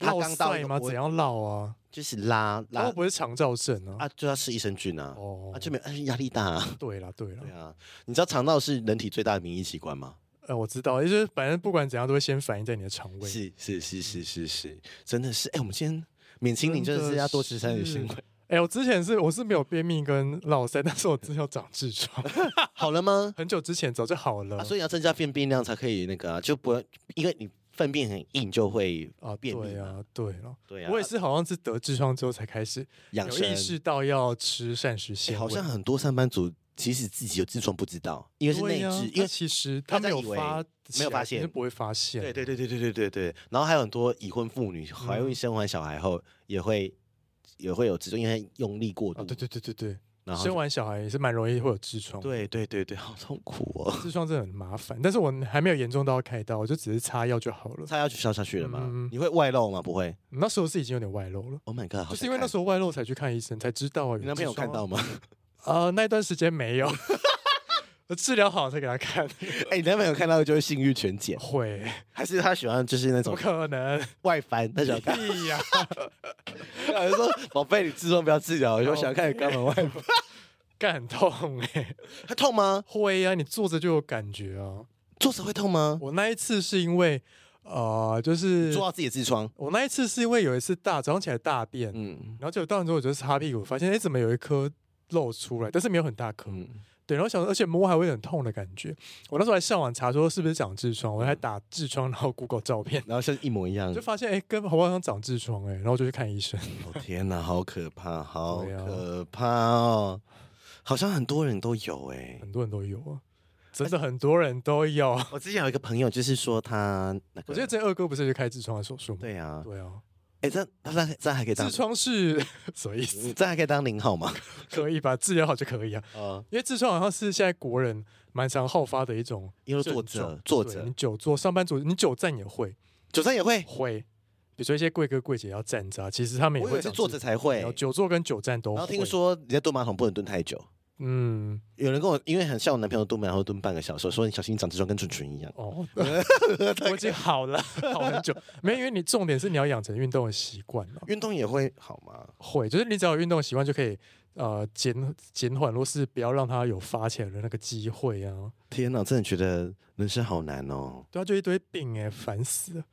他刚到吗？怎样落啊？就是拉拉，不是肠躁症啊？啊，就要吃益生菌啊？哦，啊，就没有压力大啊？对了，对了，对啊，你知道肠道是人体最大的免疫器官吗？呃，我知道，就是反正不管怎样都会先反映在你的肠胃。是是是是是是，真的是。哎，我们今天免清零就是要多吃膳食纤维。哎，我之前是我是没有便秘跟落腮，但是我之前有长痔疮，好了吗？很久之前早就好了，所以要增加便便量才可以那个，啊就不会因为你粪便很硬就会啊便秘。对啊，对啊，对啊。我也是好像是得痔疮之后才开始养生意识到要吃膳食纤维。好像很多上班族其实自己有痔疮不知道，因为是内痔，因为其实他没有发没有发现，不会发现。对对对对对对对对。然后还有很多已婚妇女怀孕生完小孩后也会。也会有痔疮，因为用力过度。对对对对对，然后生完小孩也是蛮容易会有痔疮。对对对对，好痛苦哦！痔疮真的很麻烦，但是我还没有严重到要开刀，我就只是擦药就好了。擦药就消下去了吗？你会外露吗？不会。那时候是已经有点外露了。Oh my god！就是因为那时候外露才去看医生，才知道啊。你男朋友看到吗？呃，那段时间没有。治疗好才给他看。哎，你男朋友看到就会性欲全减？会，还是他喜欢就是那种？不可能，外翻他喜欢看。屁呀！有人说：“宝贝，你痔疮不要治疗，我就想看你肛门外翻。”干很痛哎，他痛吗？会呀，你坐着就有感觉啊。坐着会痛吗？我那一次是因为呃，就是坐到自己的痔疮。我那一次是因为有一次大早上起来大便，嗯，然后结果大完之后我就擦屁股，发现哎，怎么有一颗露出来，但是没有很大颗。对，然后想，而且摸还会很痛的感觉。我那时候还上网查说是不是长痔疮，我还打痔疮，然后 Google 照片，然后像一模一样，就发现哎，跟好像长痔疮哎，然后就去看医生。哦天哪，好可怕，好可怕哦！好像很多人都有哎，很多人都有啊，真的很多人都有。我之前有一个朋友，就是说他那个，我记得这二哥不是去开痔疮的手术吗？对呀，对啊。哎，这这这还可以当痔疮是 什么意思？这还可以当零号吗？可以吧，治疗好就可以啊。啊，因为痔疮好像是现在国人蛮常好发的一种，因为坐着坐着，你久坐，上班族你久站也会，久站也会会。比如说一些贵哥贵姐要站着，其实他们也会是坐着才会。久坐跟久站都会。然后听说你在蹲马桶不能蹲太久。嗯，有人跟我，因为很像我男朋友蹲门，然后蹲半个小时，说你小心你长痔疮跟蠢蠢一样。哦，我已经好了，好很久。没有，因为你重点是你要养成运动的习惯了。运动也会好吗？会，就是你只要有运动习惯就可以，呃，减减缓，或是不要让它有发起来的那个机会啊。天哪，真的觉得人生好难哦。对啊，就一堆病哎，烦死了。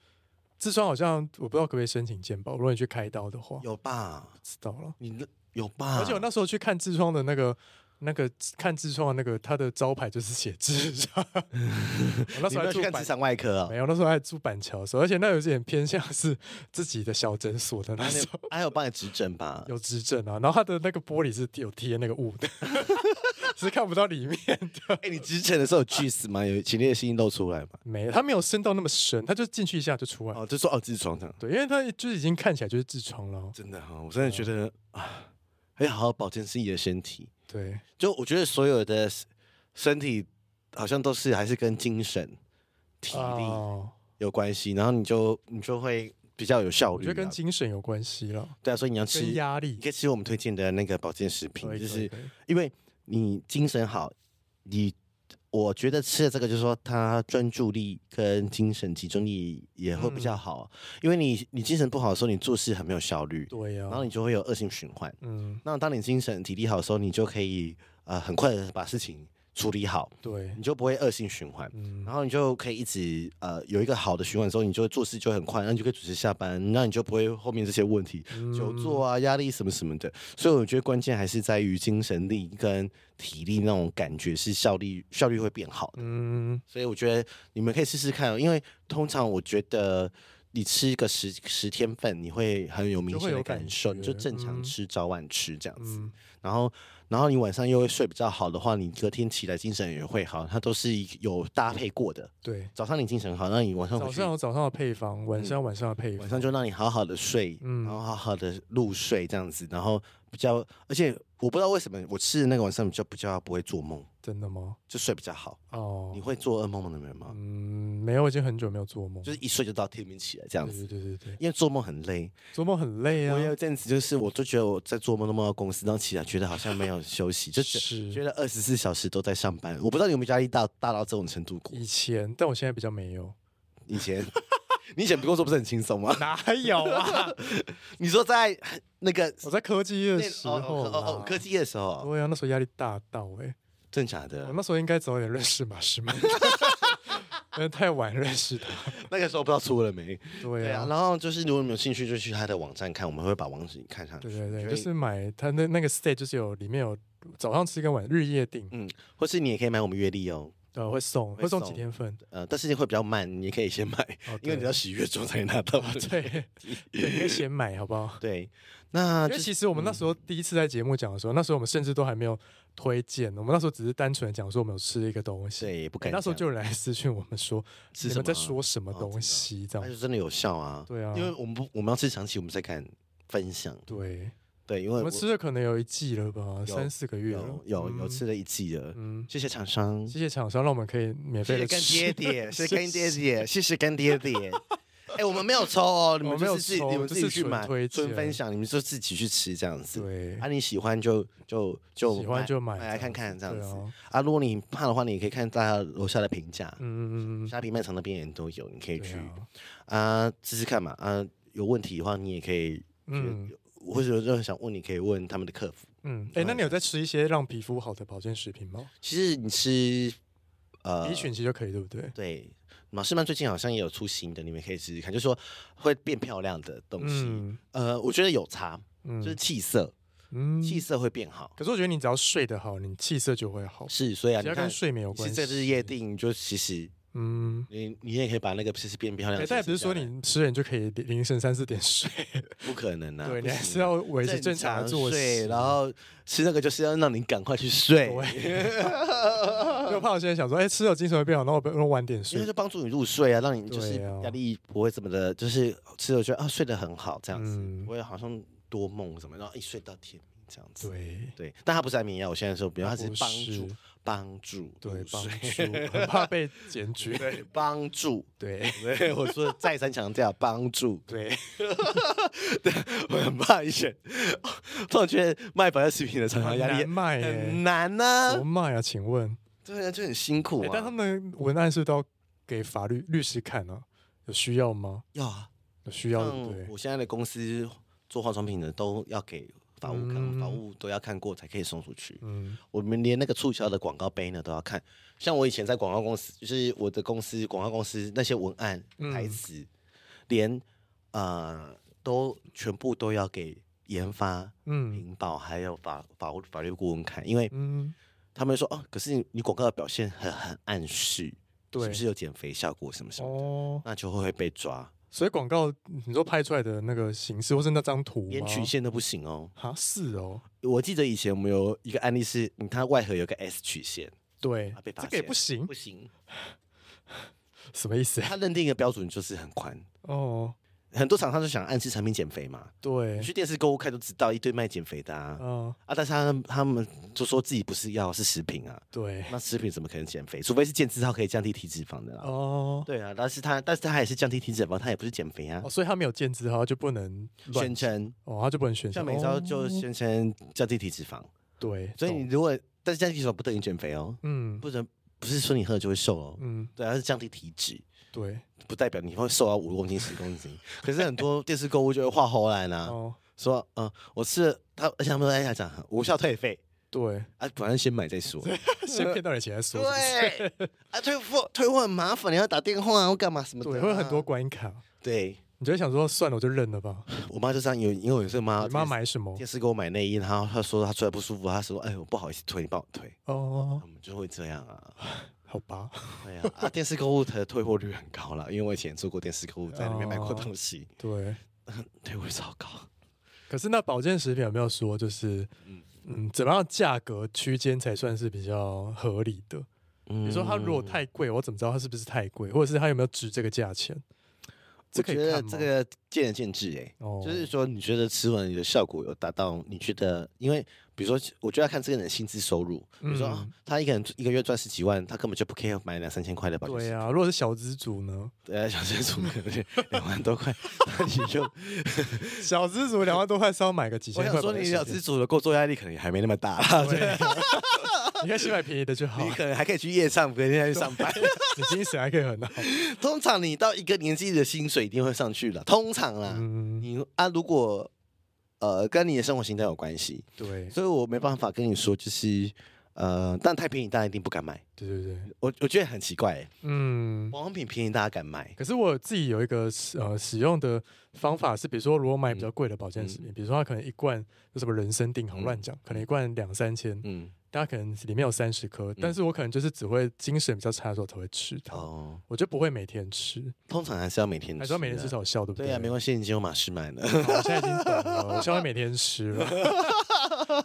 痔疮好像我不知道可不可以申请健保，如果你去开刀的话，有吧？不知道了，你有吧？而且我那时候去看痔疮的那个。那个看痔疮的那个，他的招牌就是写痔疮。我那时候还住看痔疮外科啊，没有，那时候还住板桥的时候，而且那有点偏向是自己的小诊所的那时候，还有帮你指诊吧？有指诊啊，然后他的那个玻璃是有贴那个雾的，是看不到里面的。哎，你执诊的时候有去死吗？有前列腺露出来吗？没，他没有深到那么深，他就进去一下就出来。哦，就说哦痔疮这样。对，因为他就是已经看起来就是痔疮了。真的哈，我真的觉得啊，还要好好保健自己的身体。对，就我觉得所有的身体好像都是还是跟精神、体力有关系，哦、然后你就你就会比较有效率。我觉得跟精神有关系了。对啊，所以你要吃压力，你可以吃我们推荐的那个保健食品，就是因为你精神好，你我觉得吃的这个就是说，他专注力跟精神集中力也会比较好。嗯、因为你你精神不好的时候，你做事很没有效率，对呀、啊，然后你就会有恶性循环。嗯，那当你精神体力好的时候，你就可以呃很快的把事情处理好，对，你就不会恶性循环，嗯，然后你就可以一直呃有一个好的循环之后，你就会做事就很快，然后你就可以准时下班，那你就不会后面这些问题，嗯、久坐啊、压力什么什么的。所以我觉得关键还是在于精神力跟体力那种感觉是效率效率会变好的。嗯，所以我觉得你们可以试试看，因为通常我觉得你吃一个十十天份，你会很有明显的感受，就，你就正常吃、嗯、早晚吃这样子，嗯、然后。然后你晚上又会睡比较好的话，你隔天起来精神也会好，它都是有搭配过的。对，早上你精神好，那你晚上早上有早上的配方，晚上晚上的配方，晚上就让你好好的睡，嗯，然后好好的入睡这样子，然后比较，而且我不知道为什么我吃的那个晚上比较比较不会做梦。真的吗？就睡比较好哦。你会做噩梦的人吗？嗯，没有，我已经很久没有做梦，就是一睡就到天明起来这样子。对对对对，因为做梦很累，做梦很累啊。我有阵子就是，我就觉得我在做梦都梦到公司，然后起来觉得好像没有休息，就是觉得二十四小时都在上班。我不知道你有没有压力大大到这种程度过？以前，但我现在比较没有。以前，你以前工作不是很轻松吗？哪有啊？你说在那个我在科技业的时候，哦哦，科技业的时候，对啊，那时候压力大到哎。真假的？我那时候应该早点认识马士曼，因为太晚认识他。那个时候不知道出了没？对啊。然后就是如果你有兴趣，就去他的网站看，我们会把网址看上去。对对对，就是买他那那个 stay，就是有里面有早上吃跟晚日夜订。嗯，或是你也可以买我们月历哦。呃，会送会送几天份？呃，但是会比较慢，你可以先买，因为你要十一月中才拿到。对，你可以先买，好不好？对。那因为其实我们那时候第一次在节目讲的时候，那时候我们甚至都还没有。推荐，我们那时候只是单纯的讲说我们有吃一个东西，对，不敢、欸。那时候就有人来私讯我们说，你们在说什么东西？这样，那就真的有效啊。对啊，因为我们不，我们要吃长期，我们才敢分享。对对，因为我，我们吃了可能有一季了吧，三四个月了，有有，有吃了一季了。嗯，谢谢厂商，谢谢厂商，让我们可以免费的吃。谢谢干爹爹，谢谢干爹 爹，谢谢干爹爹。哎、欸，我们没有抽哦，你们就是自己，你们自己去买，纯分享，你们就自己去吃这样子。对，啊，你喜欢就就就喜欢就买，买来看看这样子。啊，啊，如果你怕的话，你也可以看大家楼下的评价，嗯嗯嗯，虾皮卖场那边也都有，你可以去啊试试看嘛。啊，有问题的话，你也可以，嗯，或者有任何想问，你可以问他们的客服。嗯，哎、欸，那你有在吃一些让皮肤好的保健食品吗？其实你吃呃，B 群其实就可以，对不对？对。马士曼最近好像也有出新的，你们可以试试看，就是说会变漂亮的东西。嗯、呃，我觉得有差，嗯、就是气色，嗯，气色会变好。可是我觉得你只要睡得好，你气色就会好。是，所以啊，你要跟睡眠有关系。其实这日夜定就其实。嗯，你你也可以把那个其实变漂亮。但也不是说你吃了你就可以凌晨三四点睡，不可能啊！对，你还是要维持正常的作息，然后吃那个就是要让你赶快去睡。因为我怕我现在想说，哎，吃了精神会变好，那我不用晚点睡，因为就帮助你入睡啊，让你就是压力不会这么的，就是吃了觉得啊睡得很好这样子，不会好像多梦什么，然后一睡到天明这样子。对对，但它不是安眠药，我现在说，比如它只是帮助帮助，对，帮助，很怕被检举，对，帮助，对，对，我说再三强调帮助，对，对，我很怕一些，突然觉得卖保健食品的厂商压力卖很难呢，怎么卖啊？请问，对啊，就很辛苦啊，但他们文案是都要给法律律师看啊，有需要吗？要啊，有需要，对，我现在的公司做化妆品的都要给。法务看，法务都要看过才可以送出去。嗯，我们连那个促销的广告杯呢都要看。像我以前在广告公司，就是我的公司广告公司那些文案台词，嗯、连呃都全部都要给研发、嗯，领导还有法法务法律顾问看，因为他们说哦，可是你你广告的表现很很暗示，对，是不是有减肥效果什么什么的，哦、那就会被抓。所以广告，你说拍出来的那个形式，或是那张图，连曲线都不行哦。哈，是哦。我记得以前我们有一个案例是，它外盒有个 S 曲线，对，这个也不行，不行。什么意思？他认定的标准就是很宽哦。很多厂商就想暗示产品减肥嘛，对，你去电视购物看都知道一堆卖减肥的啊，嗯、啊，但是他们他们就说自己不是药，是食品啊，对，那食品怎么可能减肥？除非是健字号可以降低体脂肪的啦，哦，对啊，但是他但是他也是降低体脂肪，他也不是减肥啊，哦、所以他没有健字号就不能宣称，哦，他就不能宣称，像美招就宣称降低体脂肪，对，所以你如果但是降低体脂肪不等于减肥哦，嗯，不能不是说你喝了就会瘦哦，嗯，对，而是降低体脂。对，不代表你会瘦到五公斤、十公斤。可是很多电视购物就会画红来呢，哦、说嗯，我吃了他，而且他们都在讲无效退费。对，啊，反正先买再说，先骗到点钱再说。对，啊，退货退货很麻烦，你要打电话或干嘛什么的、啊。对，会很多关卡。对，你就会想说算了，我就认了吧。我妈就这样，有因为有一次妈妈买什么电视给我买内衣，然后她说她穿的不舒服，她说哎，我不好意思退，你帮我退。哦，我们就会这样啊。好吧，对呀，啊，电视购物的退货率很高了，因为我以前做过电视购物，在里面买过东西，哦、对，退货率超高。可是那保健食品有没有说，就是嗯嗯，怎么样价格区间才算是比较合理的？嗯、比如说它如果太贵，我怎么知道它是不是太贵，或者是它有没有值这个价钱？我觉得这个见仁见智哎、就是说你觉得吃完你的效果有达到？你觉得因为。比如说，我就要看这个人的薪资收入。比如说，他一个人一个月赚十几万，他根本就不可以买两三千块的保险。对啊，如果是小资主呢？对啊，小资主可能 两万多块，那你就 小资主两万多块是要买个几千块。我想说，你小资主的工作压力可能还没那么大。对，你看先买便宜的就好。你可能还可以去夜上，隔天去上班，你精神还可以很好。通常你到一个年纪的薪水一定会上去了。通常啦，你啊，如果。呃，跟你的生活形态有关系，对，所以我没办法跟你说，就是呃，但太便宜，大家一定不敢买。对对对，我我觉得很奇怪，嗯，保养品便宜，大家敢买。可是我自己有一个呃使用的方法是，比如说如果买比较贵的保健食品，嗯、比如说它可能一罐有什么人参定好乱讲，嗯、可能一罐两三千，嗯。大家可能里面有三十颗，但是我可能就是只会精神比较差的时候才会吃它，哦、我就不会每天吃。通常还是要每天吃，还是要每天至少有效，对不对？对呀、啊，没关系，你已经有马士曼了。我现在已经懂了，我现在会每天吃了。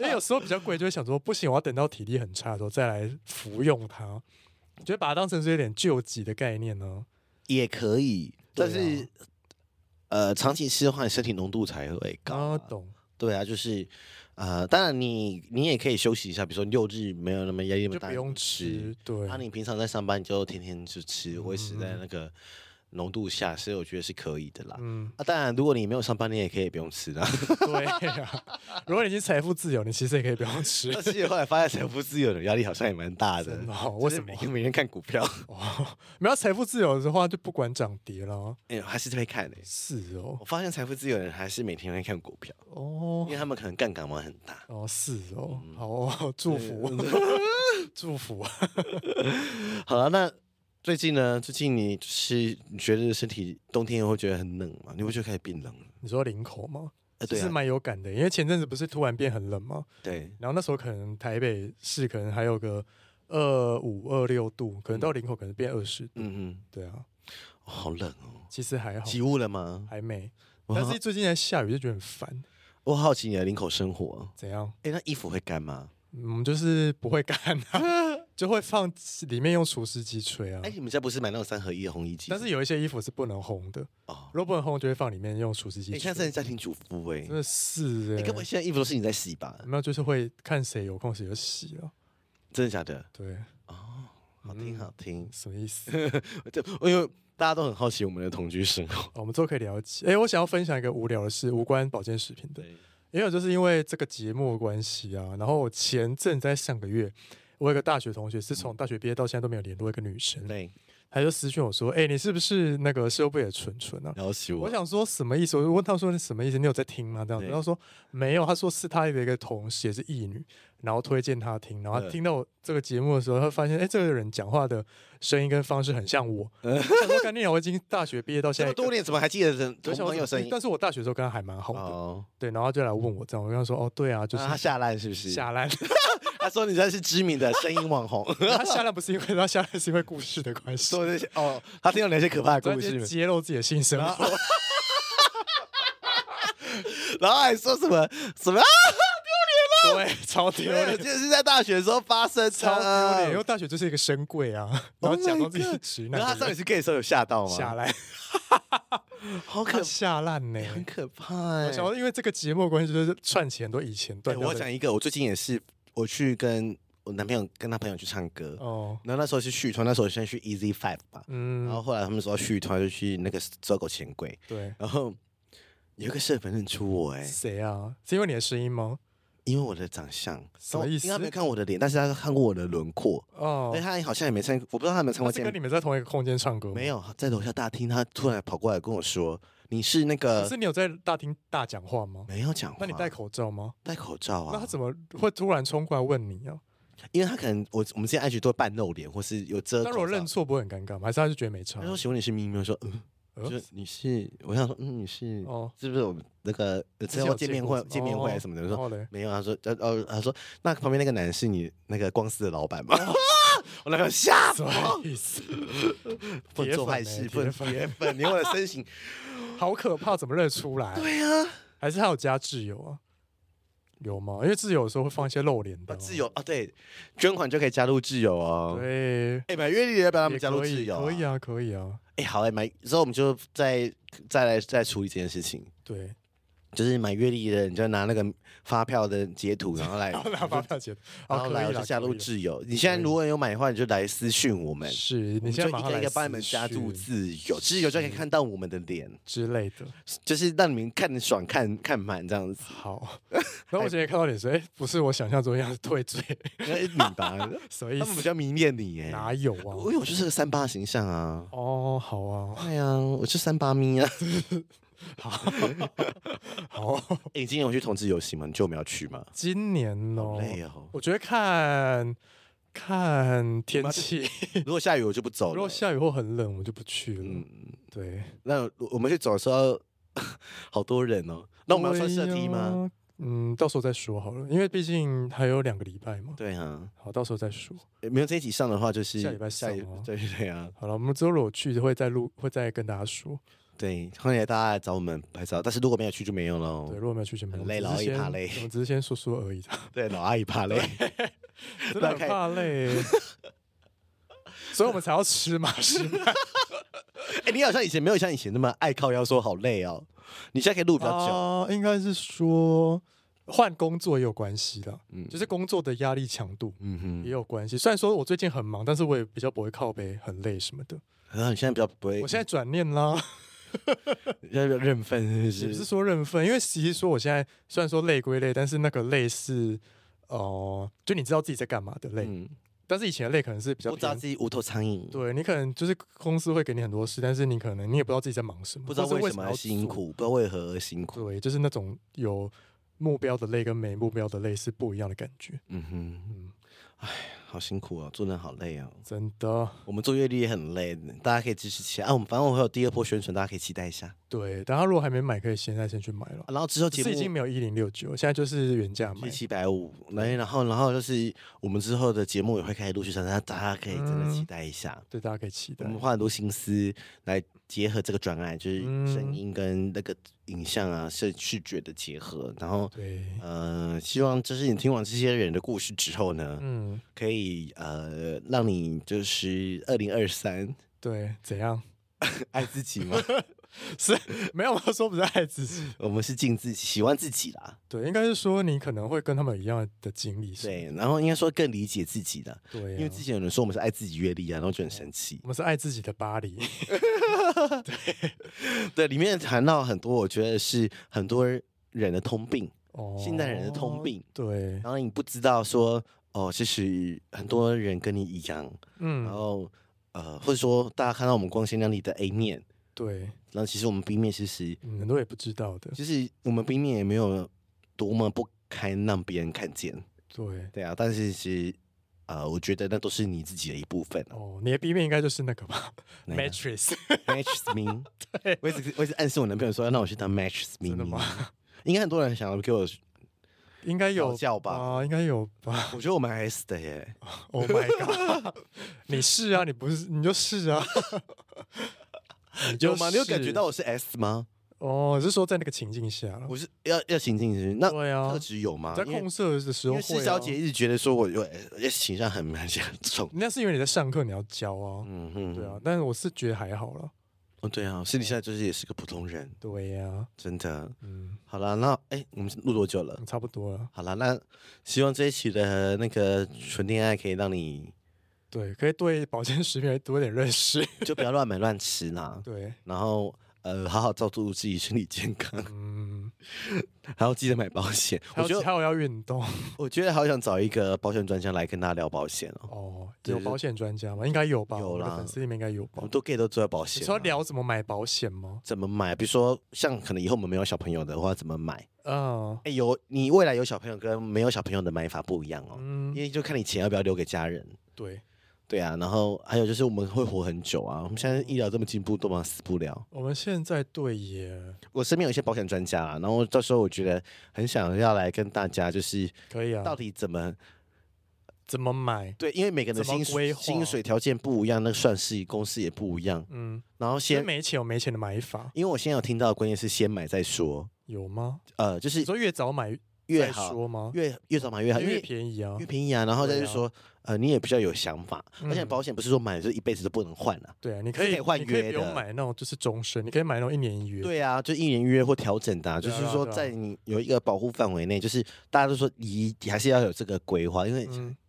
因为有时候比较贵，就会想说不行，我要等到体力很差的时候再来服用它。我觉得把它当成是有点救急的概念呢，也可以，但是、啊、呃，长期吃的话，你身体浓度才会高、啊。懂？对啊，就是。呃，当然你你也可以休息一下，比如说六日没有那么压力那么大，就不用吃。对，那、啊、你平常在上班，你就天天就吃，维持在那个浓度下，所以我觉得是可以的啦。嗯，啊，当然如果你没有上班，你也可以不用吃的。对啊，如果你已经财富自由，你其实也可以不用吃。而且后来发现财富自由的压力好像也蛮大的。为什么？因为每天看股票。哦，没有财富自由的话，就不管涨跌了。哎、欸，还是会看的、欸。是哦，我发现财富自由的人还是每天会看股票。哦，因为他们可能杠杆嘛很大。哦，是哦，嗯、好哦，祝福，祝福。好了，那。最近呢？最近你是你觉得身体冬天会觉得很冷吗？你会觉得开始变冷了？你说领口吗？呃，对、啊，是蛮有感的，因为前阵子不是突然变很冷吗？对。然后那时候可能台北市可能还有个二五二六度，可能到领口可能变二十度。嗯嗯，对啊、哦，好冷哦。其实还好。起雾了吗？还没。但是最近在下雨，就觉得很烦。我好奇你的领口生活怎样？哎，那衣服会干吗？嗯，就是不会干啊。就会放里面用除湿机吹啊！哎，你们家不是买那种三合一的烘衣机？但是有一些衣服是不能烘的哦。如果不能烘，就会放里面用除湿机。你看，这是家庭主妇哎，真的是哎。根本现在衣服都是你在洗吧？没有，就是会看谁有空谁就洗了。真的假的？对，哦，好听好听，嗯、什么意思？就因为大家都很好奇我们的同居生活，哦、我们都可以了解。哎，我想要分享一个无聊的事，无关保健食品的，因为就是因为这个节目的关系啊。然后我前阵在上个月，我有个大学同学是从大学毕业到现在都没有联络一个女生，对。他就私讯我说：“哎、欸，你是不是那个社会的纯纯啊？”我，我想说什么意思？我就问他说：“你什么意思？你有在听吗？”这样子，然后说没有。他说是他的一个同事，也是异女，然后推荐他听。然后他听到我这个节目的时候，他发现哎、欸，这个人讲话的声音跟方式很像我。嗯、我想说，干你我已经大学毕业到现在多年，怎么还记得人同朋友声音？但是我大学的时候跟他还蛮好的。哦、对，然后就来问我这样，我跟他说：“哦，对啊，就是、啊、他下烂是不是？下烂。” 他说：“你这是知名的声音网红。”他下来不是因为他下来是因为故事的关系。说那些哦，他听到哪些可怕的故事？揭露自己的性生活，然后还说什么什么啊？丢脸了！对，超丢脸。就是在大学的时候发生，超丢脸。因为大学就是一个深柜啊，然后讲到自己是直男。然后他上一次 gay 的时候有吓到吗？下来，好可下烂呢，很可怕哎。我想说，因为这个节目关系，就是串起很多以前对。我讲一个，我最近也是。我去跟我男朋友跟他朋友去唱歌，哦，然后那时候是续团，那时候先去 Easy Five 吧，嗯，然后后来他们说续团就去那个走狗钱柜，对，然后有一个社粉认出我，哎，谁啊？是因为你的声音吗？因为我的长相，什么意思？他没有看我的脸，但是他看过我的轮廓，哦，哎，他好像也没参，我不知道他有没有参过。跟你们在同一个空间唱歌？没有，在楼下大厅，他突然跑过来跟我说：“你是那个？”可是你有在大厅大讲话吗？没有讲话。那你戴口罩吗？戴口罩啊。那他怎么会突然冲过来问你啊？因为他可能我我们现在 IG 都会半露脸，或是有遮。那如果认错不会很尴尬吗？还是他就觉得没差？他说：“请问你是咪咪？”我说：“嗯，就你是。”我想说：“嗯，你是哦，是不是我们那个之后见面会见面会什么的？”我说：“没有。”他说：“呃哦，他说那旁边那个男是你那个光司的老板吗？” 我那个吓死 不做坏事，不铁粉，连我的身形好可怕，怎么认出来？对啊，还是他有加挚友啊？有吗？因为挚友有时候会放一些露脸的挚友啊，对，捐款就可以加入挚友啊。对，哎，买月历要不要他们加入挚友？可以啊，可以啊。哎，好哎，买之后我们就再再来再处理这件事情。对。就是买月历的人，你就拿那个发票的截图，然后来拿发票截图，然后来就加入挚友。你现在如果有买的话，你就来私讯我们，是你就一个一个帮你们加入挚友，挚友就可以看到我们的脸之类的，就是让你们看爽、看看满这样子。好，那我今天看到你说，哎，不是我想象中一样子退罪，你吧？所以他们比较迷恋你，哎，哪有啊？因为我就是个三八形象啊。哦，好啊，对呀，我是三八咪啊。好，好，哎，今年有去同志游行吗？你觉得我们要去吗？今年哦，累哦。我觉得看看天气，如果下雨我就不走了。如果下雨或很冷，我就不去了。嗯，对。那我们去走的时候，好多人哦。那我们要穿色 T 吗？嗯，到时候再说好了，因为毕竟还有两个礼拜嘛。对啊，好，到时候再说。没有这一集上的话，就是下礼拜上。对对啊。好了，我们之后如果去会再录，会再跟大家说。对，欢迎大家来找我们拍照，但是如果没有去就没有了。对，如果没有去就没有。累，老阿姨怕累。我们只是先说说而已。对，老阿姨怕累，真的怕累，所以我们才要吃嘛，是吗？哎，你好像以前没有像以前那么爱靠腰说好累哦。你现在可以录比较久。啊，应该是说换工作也有关系的，嗯，就是工作的压力强度，嗯哼，也有关系。虽然说我最近很忙，但是我也比较不会靠背很累什么的。啊，你现在比较不会？我现在转念啦。要认分是不是？也不是说认分，因为其实说我现在虽然说累归累，但是那个累是哦、呃，就你知道自己在干嘛的累。嗯、但是以前的累可能是比较不知道自己无头苍蝇。对，你可能就是公司会给你很多事，但是你可能你也不知道自己在忙什么，不知道为什么要辛苦，不知道为何而辛苦。对，就是那种有目标的累跟没目标的累是不一样的感觉。嗯哼，嗯，哎。好辛苦哦，做人好累哦，真的。我们做月历也很累，大家可以支持起来啊。我们反正我会有第二波宣传，大家可以期待一下。对，大家如果还没买，可以现在先去买了。然后之后节目已经没有一零六九，现在就是原价卖七百五。来，然后然后就是我们之后的节目也会开始陆续上线，大家可以真的期待一下。对，大家可以期待。我们花很多心思来结合这个专案，就是声音跟那个影像啊，视视觉的结合。然后，对，呃，希望就是你听完这些人的故事之后呢，嗯，可以呃让你就是二零二三，对，怎样？爱自己吗？是没有说不是爱自己，我们是敬自己喜欢自己啦。对，应该是说你可能会跟他们一样的经历，对，然后应该说更理解自己的。对、啊，因为之前有人说我们是爱自己阅历啊，然后就很生气。我们是爱自己的巴黎。对对，里面谈到很多，我觉得是很多人的通病，哦，现代人的通病。对，然后你不知道说，哦，其实很多人跟你一样，嗯，然后呃，或者说大家看到我们光鲜亮丽的 A 面。对，然后其实我们冰面其实很多也不知道的，其实我们冰面也没有多么不堪让别人看见。对，对啊，但是其实呃，我觉得那都是你自己的一部分哦。你的 B 面应该就是那个吧？Mattress，Mattress me。对，我一直我一直暗示我男朋友说要让我去当 Mattress me。真的吗？应该很多人想要给我，应该有叫吧？啊，应该有吧？我觉得我蛮 S 的耶。Oh my god！你是啊，你不是你就是啊。有吗？你有感觉到我是 S 吗？哦，是说在那个情境下，我是要要情境是那对啊，特质有吗？在控色的时候，因为施小姐一直觉得说我有 S 倾向很蛮严重，那是因为你在上课你要教啊，嗯哼，对啊，但是我是觉得还好了。哦，对啊，私底下就是也是个普通人，对呀，真的，嗯，好了，那哎，我们录多久了？差不多了。好了，那希望这一期的那个纯恋爱可以让你。对，可以对保健食品多一点认识，就不要乱买乱吃啦。对，然后呃，好好照顾自己身体健康。嗯，还要记得买保险。我觉得还有要运动。我觉得好想找一个保险专家来跟大家聊保险哦。哦，有保险专家吗？应该有吧。有啦，粉丝里面应该有吧。我们都 get 都做保险。你说聊怎么买保险吗？怎么买？比如说，像可能以后我们没有小朋友的话，怎么买？嗯，哎，有你未来有小朋友跟没有小朋友的买法不一样哦。嗯，因为就看你钱要不要留给家人。对。对啊，然后还有就是我们会活很久啊。我们现在医疗这么进步，都嘛死不了。我们现在对耶，我身边有一些保险专家啊，然后到时候我觉得很想要来跟大家就是可以啊，到底怎么怎么买？对，因为每个人的薪水薪水条件不一样，那个算是公司也不一样。嗯，然后先没钱有没钱的买法，因为我现在有听到的关键是先买再说。有吗？呃，就是说越早买越好？越越早买越好，因为越便宜啊，越便宜啊。然后再就是说。呃，你也比较有想法，而且保险不是说买了就一辈子都不能换了。对啊，你可以换约的，不用买那种就是终身，你可以买那种一年一约。对啊，就一年一约或调整的，就是说在你有一个保护范围内，就是大家都说你还是要有这个规划，因为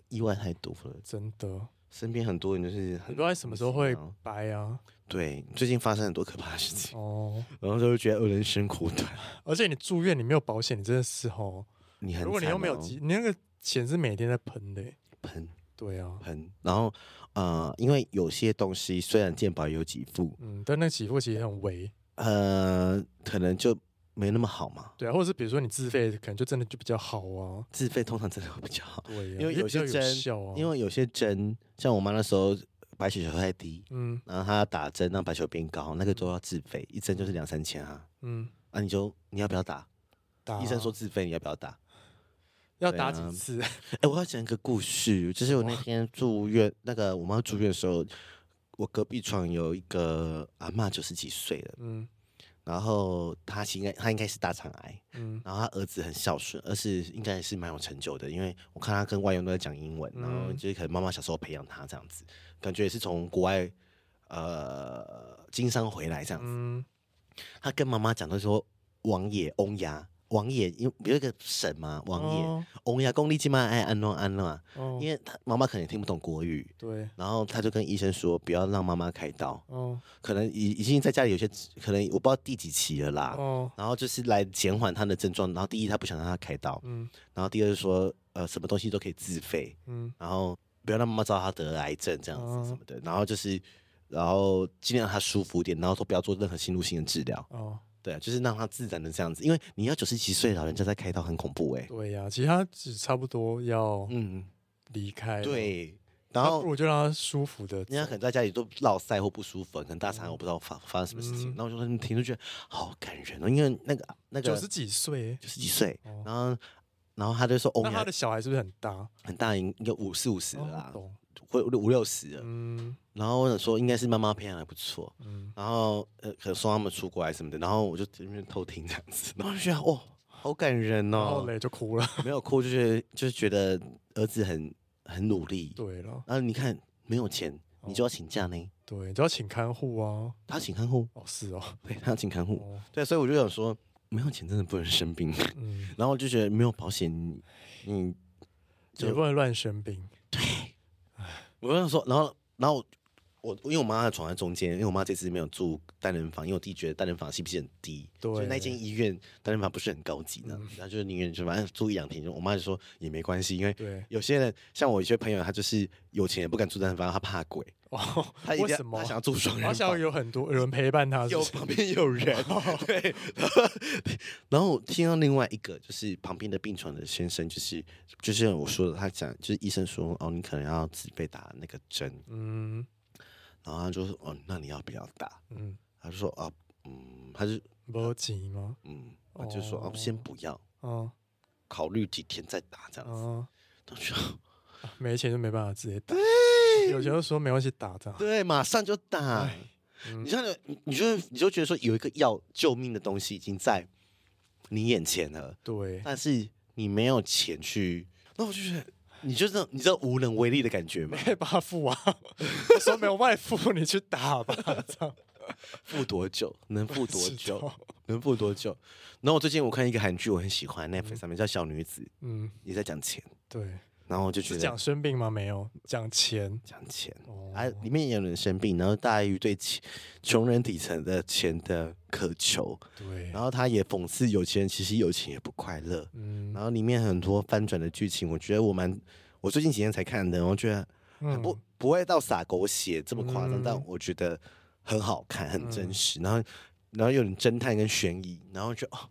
意外太多了，真的。身边很多人就是很多人什么时候会掰啊？对，最近发生很多可怕的事情哦，然后就会觉得人生苦短。而且你住院，你没有保险，你真的是哦，你很，如果你又没有急，你那个钱是每天在喷的，喷。对啊，很，然后呃，因为有些东西虽然健保有给付，嗯，但那给付其实很微，呃，可能就没那么好嘛。对啊，或者是比如说你自费，可能就真的就比较好啊。自费通常真的会比较好，对啊，因为有些针，因为有些针，像我妈那时候白血球太低，嗯，然后她打针让白血球变高，那个都要自费，一针就是两三千啊，嗯，啊，你就你要不要打？打，医生说自费，你要不要打？要打几次？哎、啊欸，我要讲一个故事，就是我那天住院，那个我妈住院的时候，我隔壁床有一个阿嬷，九十几岁了，嗯，然后她应该她应该是大肠癌，嗯，然后她儿子很孝顺，而是应该也是蛮有成就的，因为我看她跟外佣都在讲英文，然后就是可能妈妈小时候培养她这样子，感觉也是从国外呃经商回来这样子，嗯，她跟妈妈讲的说王爷翁牙。王爷，因为有一个神嘛，王爷，王爷公立起码爱安诺安诺，因为他妈妈可能也听不懂国语，对，然后他就跟医生说，不要让妈妈开刀，哦，可能已已经在家里有些，可能我不知道第几期了啦，哦，然后就是来减缓他的症状，然后第一他不想让他开刀，嗯，然后第二是说，呃，什么东西都可以自费，嗯，然后不要让妈妈知道他得了癌症这样子什么的，然后就是，然后尽量让他舒服点，然后都不要做任何侵入性的治疗，哦。对啊，就是让他自然的这样子，因为你要九十几岁老人家在开刀很恐怖哎。对呀、啊，其实他只差不多要嗯离开。对，然后我就让他舒服的，人家可能在家里都落塞或不舒服，可能大肠我不知道发发生什么事情。然后我就说你听就觉得好感人哦，因为那个那个九十几岁，九十几岁，然后然后他就说哦，那他的小孩是不是很大？很大，应该五四五十了啦。会五六十了，嗯，然后我想说应该是妈妈培养还不错，嗯，然后呃可能送他们出国来什么的，然后我就在那边偷听这样子，然后就觉得哇，好感人哦，然后嘞就哭了，没有哭，就是就是觉得儿子很很努力，对了，然后你看没有钱，你就要请假呢，对，就要请看护啊。他请看护。哦，是哦，对，他要请看护。哦、对，所以我就想说，没有钱真的不能生病。嗯，然后我就觉得没有保险，你也不能乱生病。我跟你说，然后，然后。我因为我妈的床在中间，因为我妈这次没有住单人房，因为我弟觉得单人房 CP 值很低，对所以那间医院单人房不是很高级的，嗯、然后就是宁愿就反正住一两天。我妈就说也没关系，因为有些人像我一些朋友，他就是有钱也不敢住单人房，他怕鬼。哦，他为什么他想要住双人房？他想有很多有人陪伴他是是，有旁边有人。对，然后听到另外一个就是旁边的病床的先生，就是就是我说的，他讲就是医生说哦，你可能要自己被打那个针。嗯。然后他就说：“哦，那你要不要打？”嗯，他就说：“啊，嗯，他就没急吗？嗯，他就说：‘哦，先不要，哦，考虑几天再打这样子。’他说：‘没钱就没办法直接打，有钱就说没关系，打这样。’对，马上就打。你像你，你就你就觉得说有一个要救命的东西已经在你眼前了，对，但是你没有钱去，那我就觉得。”你就是你知道无能为力的感觉吗？可以帮他付啊，说没有外付，你去打吧，这样付多久？能付多久？能付多久？然后我最近我看一个韩剧，我很喜欢，Netflix 上面叫《小女子》，嗯，也在讲钱，对。然后我就觉得讲生病吗？没有，讲钱，讲钱。啊，里面也有人生病，然后大于对穷人底层的钱的渴求。对。然后他也讽刺有钱人其实有钱也不快乐。嗯。然后里面很多翻转的剧情，我觉得我蛮，我最近几天才看的，我觉得不不会到洒狗血这么夸张，但我觉得很好看，很真实。然后，然后有点侦探跟悬疑，然后就哦。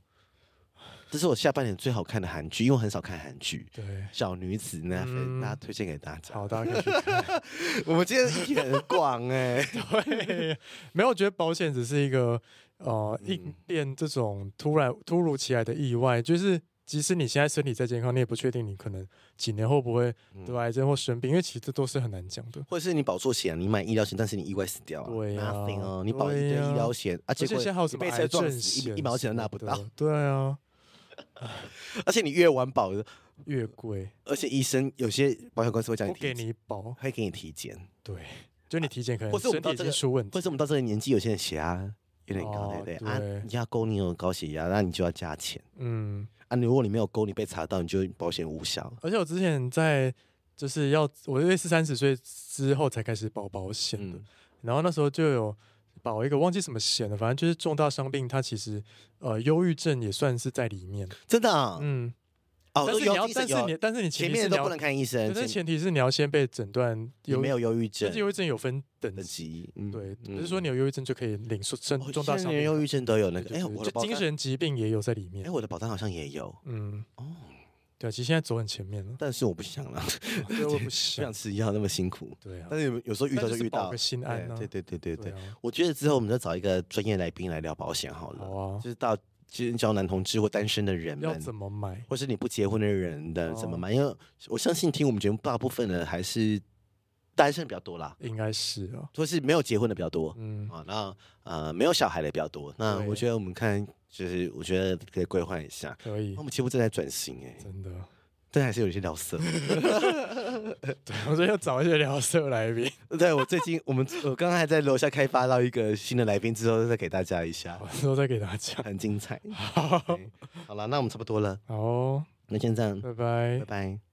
这是我下半年最好看的韩剧，因为我很少看韩剧。对，小女子那份，大家推荐给大家。好，大家可以去看。我们今天议题很广哎。对，没有，我觉得保险只是一个呃应变这种突然突如其来的意外，就是即使你现在身体再健康，你也不确定你可能几年后不会得癌症或生病，因为其实这都是很难讲的。或者是你保错险，你买医疗险，但是你意外死掉。对呀。哦，你保一堆医疗险，而且现在还有什么癌症险，一毛钱都拿不到。对啊。而且你越晚保越贵，而且医生有些保险公司会讲你不给你保，会给你体检。对，就你体检可能身体已经出问题，或是我们到这个年纪，有些人血压有点高，对不对？啊，你要勾你有高血压，那你就要加钱。嗯，啊，如果你没有勾，你被查到，你就保险无效。而且我之前在就是要我因为是三十岁之后才开始保保险的，然后那时候就有。保一个忘记什么险了，反正就是重大伤病，它其实呃忧郁症也算是在里面，真的啊，嗯，哦，但是你要，但是你，但是你前面都不能看医生，但是前提是你要先被诊断有没有忧郁症，但是忧郁症有分等级，嗯对，不是说你有忧郁症就可以领受重重大伤病，忧郁症都有那个，哎，我的精神疾病也有在里面，哎，我的保单好像也有，嗯，哦。对，其实现在走很前面了，但是我不想了，我不想吃药那么辛苦。对啊，但是有有时候遇到就遇到，心安。对对对对对，我觉得之后我们再找一个专业来宾来聊保险好了。好啊，就是到其实交男同志或单身的人们要怎么买，或是你不结婚的人的怎么买？因为我相信听我们节目大部分的还是单身比较多啦，应该是啊，或是没有结婚的比较多。嗯啊，然后呃没有小孩的比较多。那我觉得我们看。就是我觉得可以规划一下，可以。我们节目正在转型哎，真的，但还是有一些聊色。对，我说要找一些聊色来宾。对，我最近我们我刚刚还在楼下开发到一个新的来宾，之后再给大家一下，之后再给大家，很精彩。好，好了，那我们差不多了。好，那先这样，拜拜，拜拜。